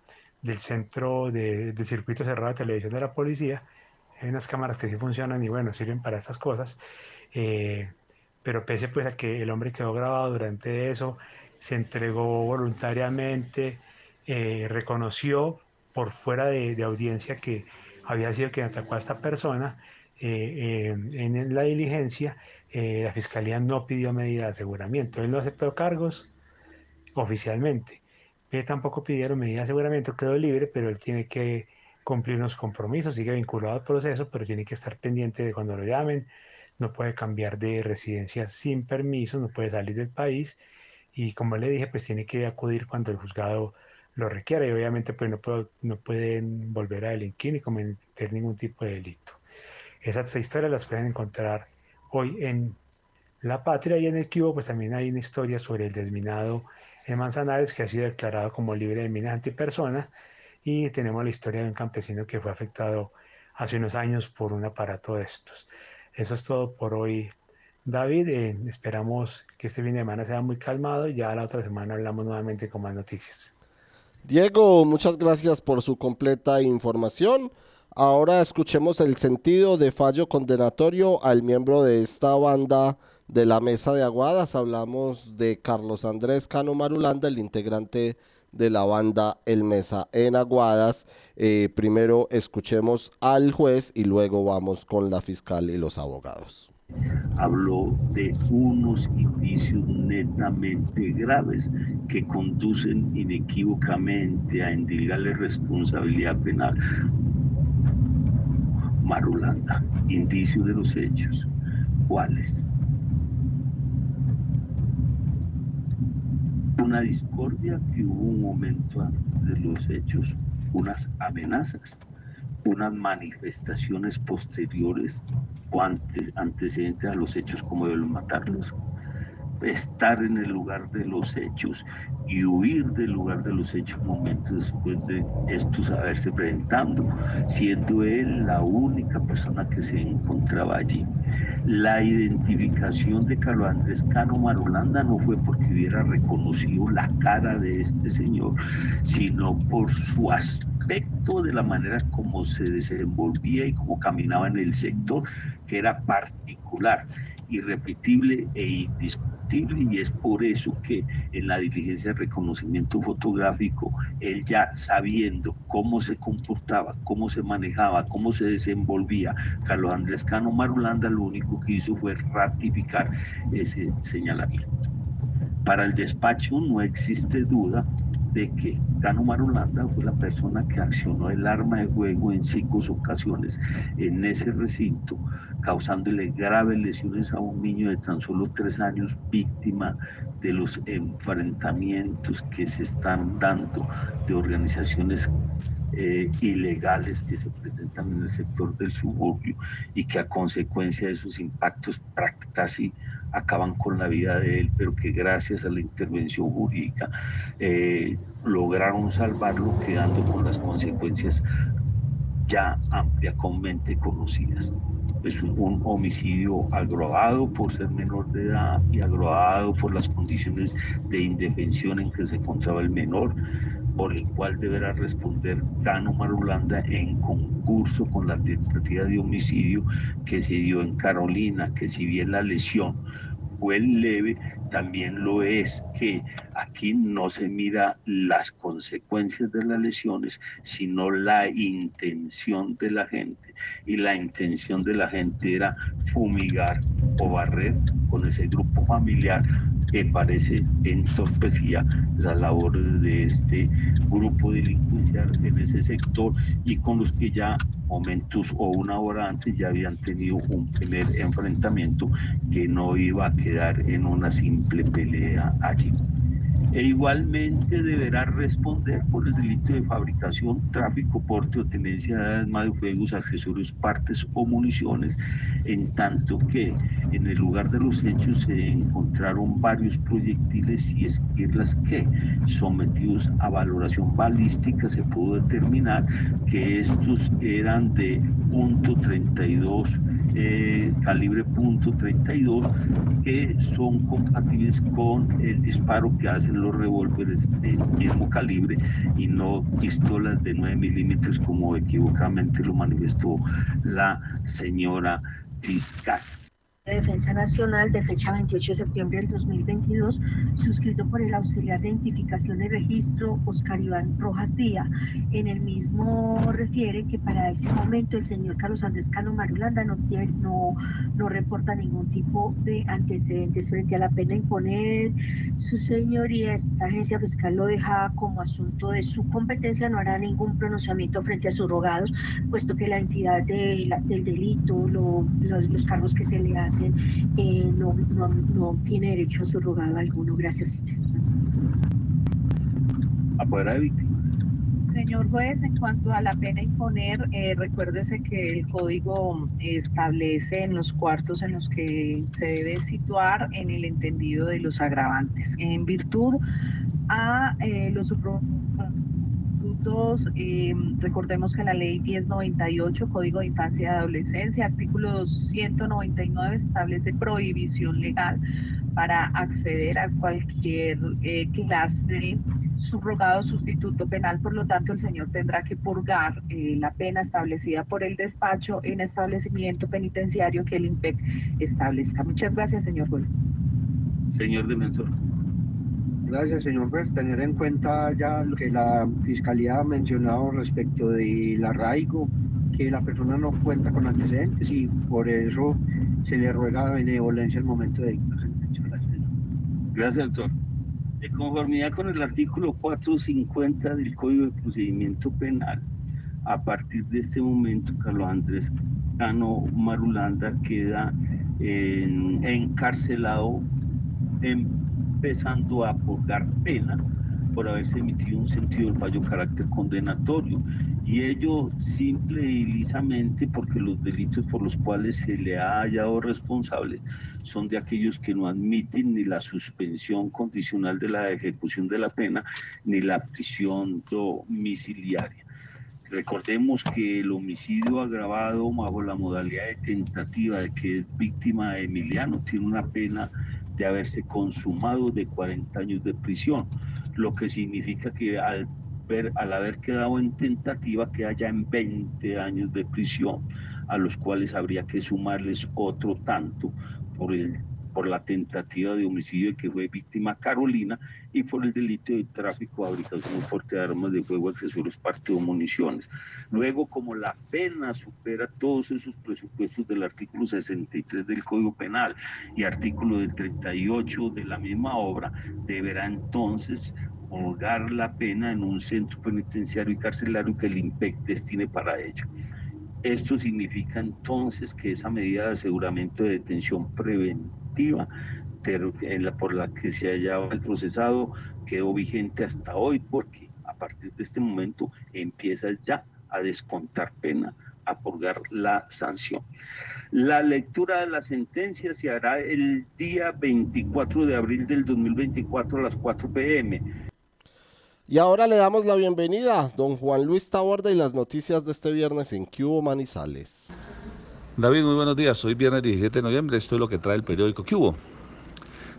del centro de, circuito cerrado de televisión de la policía. Hay unas cámaras que sí funcionan y bueno, sirven para estas cosas. Eh, pero pese pues a que el hombre quedó grabado durante eso, se entregó voluntariamente, eh, reconoció por fuera de, audiencia que había sido quien atacó a esta persona eh, en la diligencia, eh, la fiscalía no pidió medida de aseguramiento. Él no aceptó cargos oficialmente. Tampoco pidieron medida de aseguramiento, quedó libre, pero él tiene que cumplir unos compromisos, sigue vinculado al proceso, pero tiene que estar pendiente de cuando lo llamen, no puede cambiar de residencia sin permiso, no puede salir del país. Y como le dije, pues tiene que acudir cuando el juzgado lo requiera. Y obviamente pues no, no pueden volver a delinquir ni cometer ningún tipo de delito. Esas historias las pueden encontrar hoy en La Patria y en el Cubo, pues también hay una historia sobre el desminado en Manzanares que ha sido declarado como libre de minas antipersona y tenemos la historia de un campesino que fue afectado hace unos años por un aparato de estos. Eso es todo por hoy, David. Eh, esperamos que este fin de semana sea muy calmado y ya la otra semana hablamos nuevamente con más noticias. Diego, muchas gracias por su completa información. Ahora escuchemos el sentido de fallo condenatorio al miembro de esta banda de la Mesa de Aguadas. Hablamos de Carlos Andrés Cano Marulanda, el integrante de la banda El Mesa en Aguadas. Eh, primero escuchemos al juez y luego vamos con la fiscal y los abogados. Habló de unos indicios netamente graves que conducen inequívocamente a endilgarle responsabilidad penal Marulanda. Indicio de los hechos. ¿Cuáles? Una discordia que hubo un momento antes de los hechos, unas amenazas, unas manifestaciones posteriores o antecedentes a los hechos como de matarlos estar en el lugar de los hechos y huir del lugar de los hechos momentos después de estos haberse presentando, siendo él la única persona que se encontraba allí. La identificación de Carlos Andrés Cano Marolanda no fue porque hubiera reconocido la cara de este señor, sino por su aspecto de la manera como se desenvolvía y como caminaba en el sector, que era particular irrepetible e indiscutible y es por eso que en la diligencia de reconocimiento fotográfico, él ya sabiendo cómo se comportaba, cómo se manejaba, cómo se desenvolvía, Carlos Andrés Cano Marulanda lo único que hizo fue ratificar ese señalamiento. Para el despacho no existe duda de que Cano Marulanda fue la persona que accionó el arma de fuego en cinco ocasiones en ese recinto causándole graves lesiones a un niño de tan solo tres años víctima de los enfrentamientos que se están dando de organizaciones eh, ilegales que se presentan en el sector del suburbio y que a consecuencia de sus impactos casi acaban con la vida de él, pero que gracias a la intervención jurídica eh, lograron salvarlo quedando con las consecuencias ya ampliamente conocidas es un homicidio agravado por ser menor de edad y agravado por las condiciones de indefensión en que se encontraba el menor, por el cual deberá responder Cano Marulanda en concurso con la tentativa de homicidio que se dio en Carolina, que si bien la lesión fue leve, también lo es que aquí no se mira las consecuencias de las lesiones, sino la intención de la gente. Y la intención de la gente era fumigar o barrer con ese grupo familiar que parece entorpecía las labores de este grupo delincuencial en ese sector y con los que ya momentos o una hora antes ya habían tenido un primer enfrentamiento que no iba a quedar en una simple pelea allí e igualmente deberá responder por el delito de fabricación, tráfico, porte o tenencia de armas de fuegos, accesorios, partes o municiones, en tanto que en el lugar de los hechos se encontraron varios proyectiles y esquirlas que, sometidos a valoración balística, se pudo determinar que estos eran de punto 32 eh, calibre punto .32 que son compatibles con el disparo que hacen los revólveres del mismo calibre y no pistolas de 9 milímetros como equivocadamente lo manifestó la señora fiscal de Defensa Nacional de fecha 28 de septiembre del 2022, suscrito por el auxiliar de identificación y registro Oscar Iván Rojas Díaz. En el mismo refiere que para ese momento el señor Carlos Andrés Cano Marulanda no, no, no reporta ningún tipo de antecedentes frente a la pena imponer. Su señoría, esta agencia fiscal lo deja como asunto de su competencia, no hará ningún pronunciamiento frente a sus rogados, puesto que la entidad del delito, los cargos que se le hacen, eh, no, no, tiene derecho a subrogado alguno. Gracias. Afuera de víctima. Señor juez, en cuanto a la pena imponer, eh, recuérdese que el código establece en los cuartos en los que se debe situar en el entendido de los agravantes. En virtud a eh, los eh, recordemos que la ley 1098, Código de Infancia y Adolescencia, artículo 199, establece prohibición legal para acceder a cualquier eh, clase de subrogado sustituto penal. Por lo tanto, el señor tendrá que purgar eh, la pena establecida por el despacho en establecimiento penitenciario que el IMPEC establezca. Muchas gracias, señor juez. Señor Defensor. Gracias, señor juez. Tener en cuenta ya lo que la Fiscalía ha mencionado respecto del arraigo, que la persona no cuenta con antecedentes y por eso se le ruega benevolencia al momento de dictar Gracias, doctor. De conformidad con el artículo 450 del Código de Procedimiento Penal, a partir de este momento, Carlos Andrés Cano Marulanda queda encarcelado en empezando a purgar pena por haberse emitido un sentido del fallo carácter condenatorio Y ello simple y lisamente porque los delitos por los cuales se le ha hallado responsable son de aquellos que no admiten ni la suspensión condicional de la ejecución de la pena ni la prisión domiciliaria. Recordemos que el homicidio agravado bajo la modalidad de tentativa de que es víctima de Emiliano tiene una pena de haberse consumado de 40 años de prisión, lo que significa que al, ver, al haber quedado en tentativa que haya en 20 años de prisión, a los cuales habría que sumarles otro tanto por el por la tentativa de homicidio de que fue víctima Carolina y por el delito de tráfico, fabricación fuerte de armas de fuego, accesorios, parte o municiones. Luego, como la pena supera todos esos presupuestos del artículo 63 del Código Penal y artículo del 38 de la misma obra, deberá entonces holgar la pena en un centro penitenciario y carcelario que el IMPEC destine para ello. Esto significa entonces que esa medida de aseguramiento de detención preventiva en la, por la que se hallaba el procesado quedó vigente hasta hoy porque a partir de este momento empieza ya a descontar pena, a purgar la sanción. La lectura de la sentencia se hará el día 24 de abril del 2024 a las 4 pm. Y ahora le damos la bienvenida a don Juan Luis Taborda y las noticias de este viernes en Cubo Manizales. David, muy buenos días. Hoy viernes 17 de noviembre. Esto es lo que trae el periódico hubo.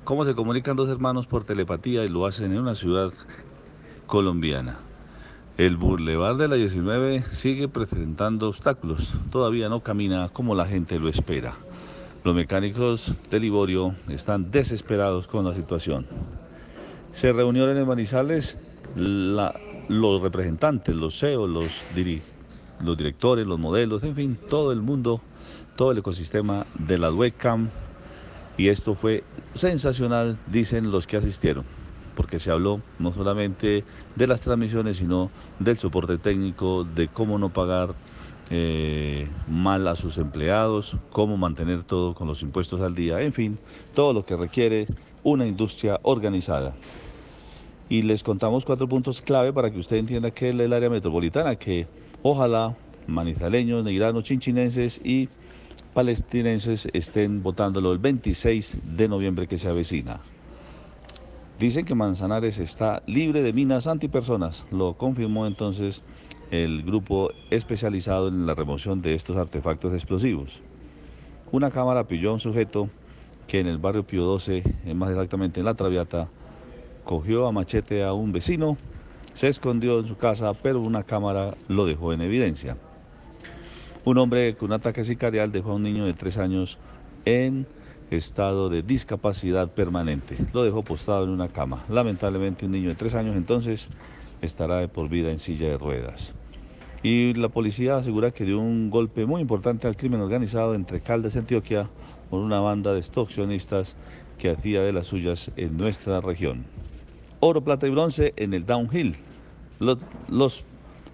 ¿Cómo se comunican dos hermanos por telepatía y lo hacen en una ciudad colombiana? El Boulevard de la 19 sigue presentando obstáculos. Todavía no camina como la gente lo espera. Los mecánicos de Liborio están desesperados con la situación. Se reunieron en Manizales los representantes, los CEOs, los directores, los modelos, en fin, todo el mundo todo el ecosistema de la webcam y esto fue sensacional, dicen los que asistieron, porque se habló no solamente de las transmisiones, sino del soporte técnico, de cómo no pagar eh, mal a sus empleados, cómo mantener todo con los impuestos al día, en fin, todo lo que requiere una industria organizada. Y les contamos cuatro puntos clave para que usted entienda que es el área metropolitana, que ojalá manizaleños, negranos, chinchinenses y palestinenses estén votándolo el 26 de noviembre que se avecina. Dicen que Manzanares está libre de minas antipersonas. Lo confirmó entonces el grupo especializado en la remoción de estos artefactos explosivos. Una cámara pilló a un sujeto que en el barrio Pío 12, más exactamente en La Traviata, cogió a machete a un vecino, se escondió en su casa, pero una cámara lo dejó en evidencia. Un hombre con un ataque sicarial dejó a un niño de tres años en estado de discapacidad permanente. Lo dejó postado en una cama. Lamentablemente un niño de tres años entonces estará de por vida en silla de ruedas. Y la policía asegura que dio un golpe muy importante al crimen organizado entre Caldas y Antioquia por una banda de extorsionistas que hacía de las suyas en nuestra región. Oro, plata y bronce en el downhill. Los, los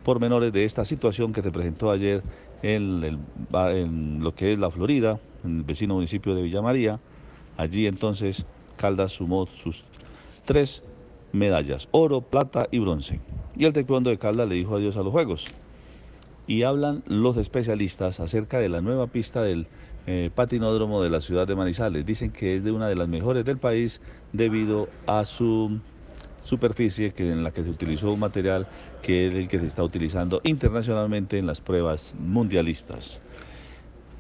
pormenores de esta situación que se presentó ayer en, lo que es la Florida, en el vecino municipio de Villa María. Allí entonces Caldas sumó sus tres medallas, oro, plata y bronce. Y el taekwondo de Caldas le dijo adiós a los Juegos. Y hablan los especialistas acerca de la nueva pista del eh, patinódromo de la ciudad de Manizales. Dicen que es de una de las mejores del país debido a su superficie que, en la que se utilizó un material que es el que se está utilizando internacionalmente en las pruebas mundialistas.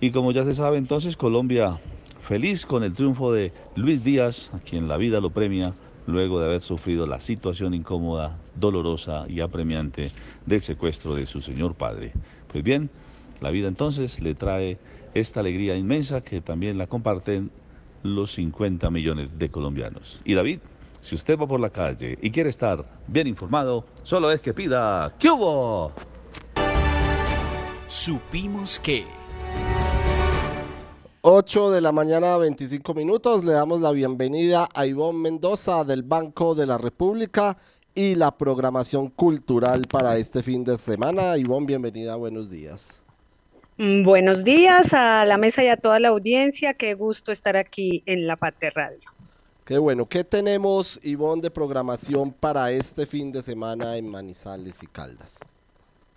Y como ya se sabe, entonces Colombia feliz con el triunfo de Luis Díaz, a quien la vida lo premia luego de haber sufrido la situación incómoda, dolorosa y apremiante del secuestro de su señor padre. Pues bien, la vida entonces le trae esta alegría inmensa que también la comparten los 50 millones de colombianos. Y David, si usted va por la calle y quiere estar bien informado, solo es que pida ¿Qué hubo? Supimos que... 8 de la mañana, 25 minutos. Le damos la bienvenida a Ivonne Mendoza del Banco de la República y la programación cultural para este fin de semana. Ivonne, bienvenida, buenos días. Mm, buenos días a la mesa y a toda la audiencia. Qué gusto estar aquí en La Pate Radio. Qué bueno. ¿Qué tenemos, Ivonne, de programación para este fin de semana en Manizales y Caldas?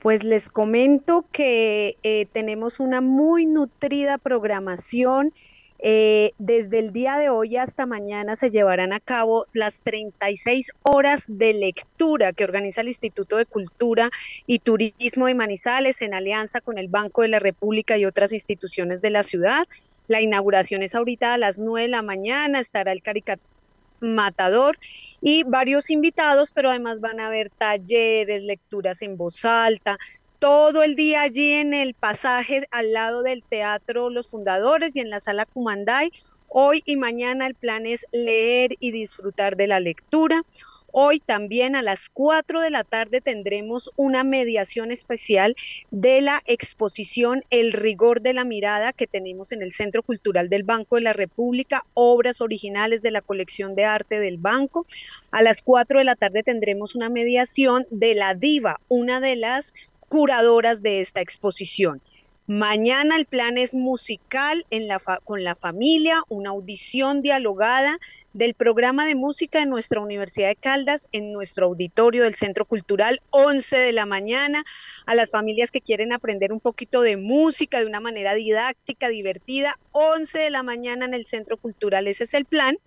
Pues les comento que eh, tenemos una muy nutrida programación. Eh, desde el día de hoy hasta mañana se llevarán a cabo las 36 horas de lectura que organiza el Instituto de Cultura y Turismo de Manizales en alianza con el Banco de la República y otras instituciones de la ciudad. La inauguración es ahorita a las 9 de la mañana, estará el caricatura Matador y varios invitados, pero además van a haber talleres, lecturas en voz alta, todo el día allí en el pasaje al lado del Teatro Los Fundadores y en la sala Cumanday. Hoy y mañana el plan es leer y disfrutar de la lectura. Hoy también a las 4 de la tarde tendremos una mediación especial de la exposición El rigor de la mirada que tenemos en el Centro Cultural del Banco de la República, obras originales de la colección de arte del banco. A las 4 de la tarde tendremos una mediación de la diva, una de las curadoras de esta exposición. Mañana el plan es musical con la familia, una audición dialogada del programa de música de nuestra Universidad de Caldas en nuestro auditorio del Centro Cultural, 11 de la mañana, a las familias que quieren aprender un poquito de música de una manera didáctica, divertida, 11 de la mañana en el Centro Cultural, ese es el plan.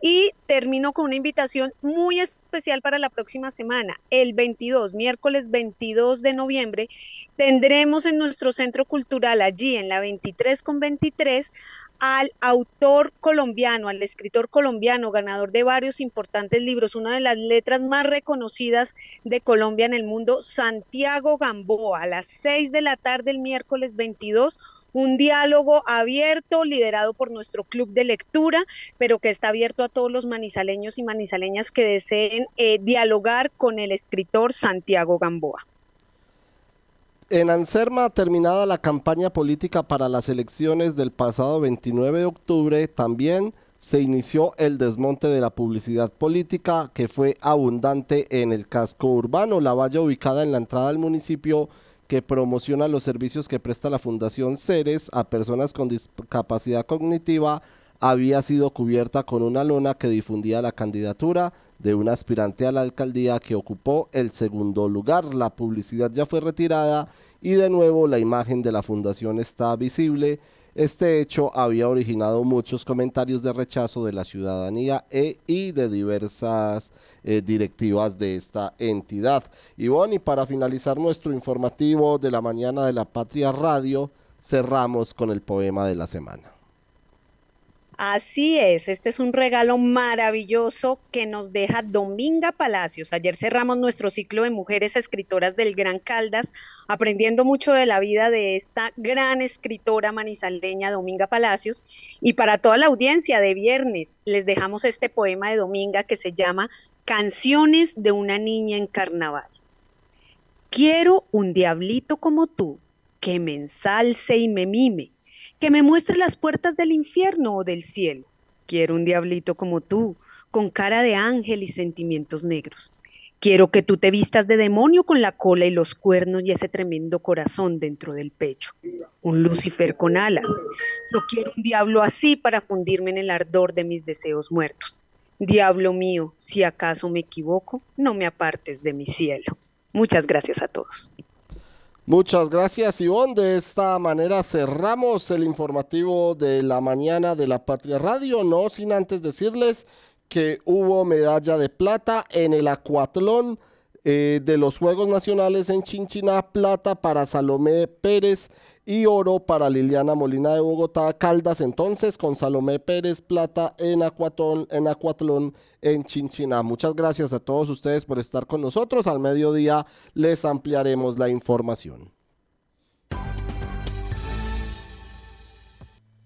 Y termino con una invitación muy especial para la próxima semana. El 22, miércoles 22 de noviembre, tendremos en nuestro centro cultural, allí en la 23 con 23, al autor colombiano, al escritor colombiano, ganador de varios importantes libros, una de las letras más reconocidas de Colombia en el mundo, Santiago Gamboa, a las 6 de la tarde el miércoles 22 un diálogo abierto, liderado por nuestro club de lectura, pero que está abierto a todos los manizaleños y manizaleñas que deseen eh, dialogar con el escritor Santiago Gamboa. En Anserma, terminada la campaña política para las elecciones del pasado 29 de octubre, también se inició el desmonte de la publicidad política que fue abundante en el casco urbano. La valla ubicada en la entrada del municipio que promociona los servicios que presta la Fundación Ceres a personas con discapacidad cognitiva había sido cubierta con una lona que difundía la candidatura de un aspirante a la alcaldía que ocupó el segundo lugar. La publicidad ya fue retirada y de nuevo la imagen de la fundación está visible este hecho había originado muchos comentarios de rechazo de la ciudadanía e, y de diversas eh, directivas de esta entidad. Y bueno, y para finalizar nuestro informativo de la mañana de la Patria Radio, cerramos con el poema de la semana. Así es, este es un regalo maravilloso que nos deja Dominga Palacios. Ayer cerramos nuestro ciclo de mujeres escritoras del Gran Caldas, aprendiendo mucho de la vida de esta gran escritora manizaldeña Dominga Palacios. Y para toda la audiencia de viernes les dejamos este poema de Dominga que se llama Canciones de una niña en carnaval. Quiero un diablito como tú, que me ensalce y me mime que me muestre las puertas del infierno o del cielo. Quiero un diablito como tú, con cara de ángel y sentimientos negros. Quiero que tú te vistas de demonio con la cola y los cuernos y ese tremendo corazón dentro del pecho. Un Lucifer con alas. No quiero un diablo así para fundirme en el ardor de mis deseos muertos. Diablo mío, si acaso me equivoco, no me apartes de mi cielo. Muchas gracias a todos. Muchas gracias, Ivonne. De esta manera cerramos el informativo de la mañana de la Patria Radio, no sin antes decirles que hubo medalla de plata en el acuatlón eh, de los Juegos Nacionales en Chinchiná, plata para Salomé Pérez y oro para Liliana Molina de Bogotá, Caldas entonces con Salomé Pérez, plata en acuatlón, en acuatlón en Chinchiná. Muchas gracias a todos ustedes por estar con nosotros. Al mediodía les ampliaremos la información.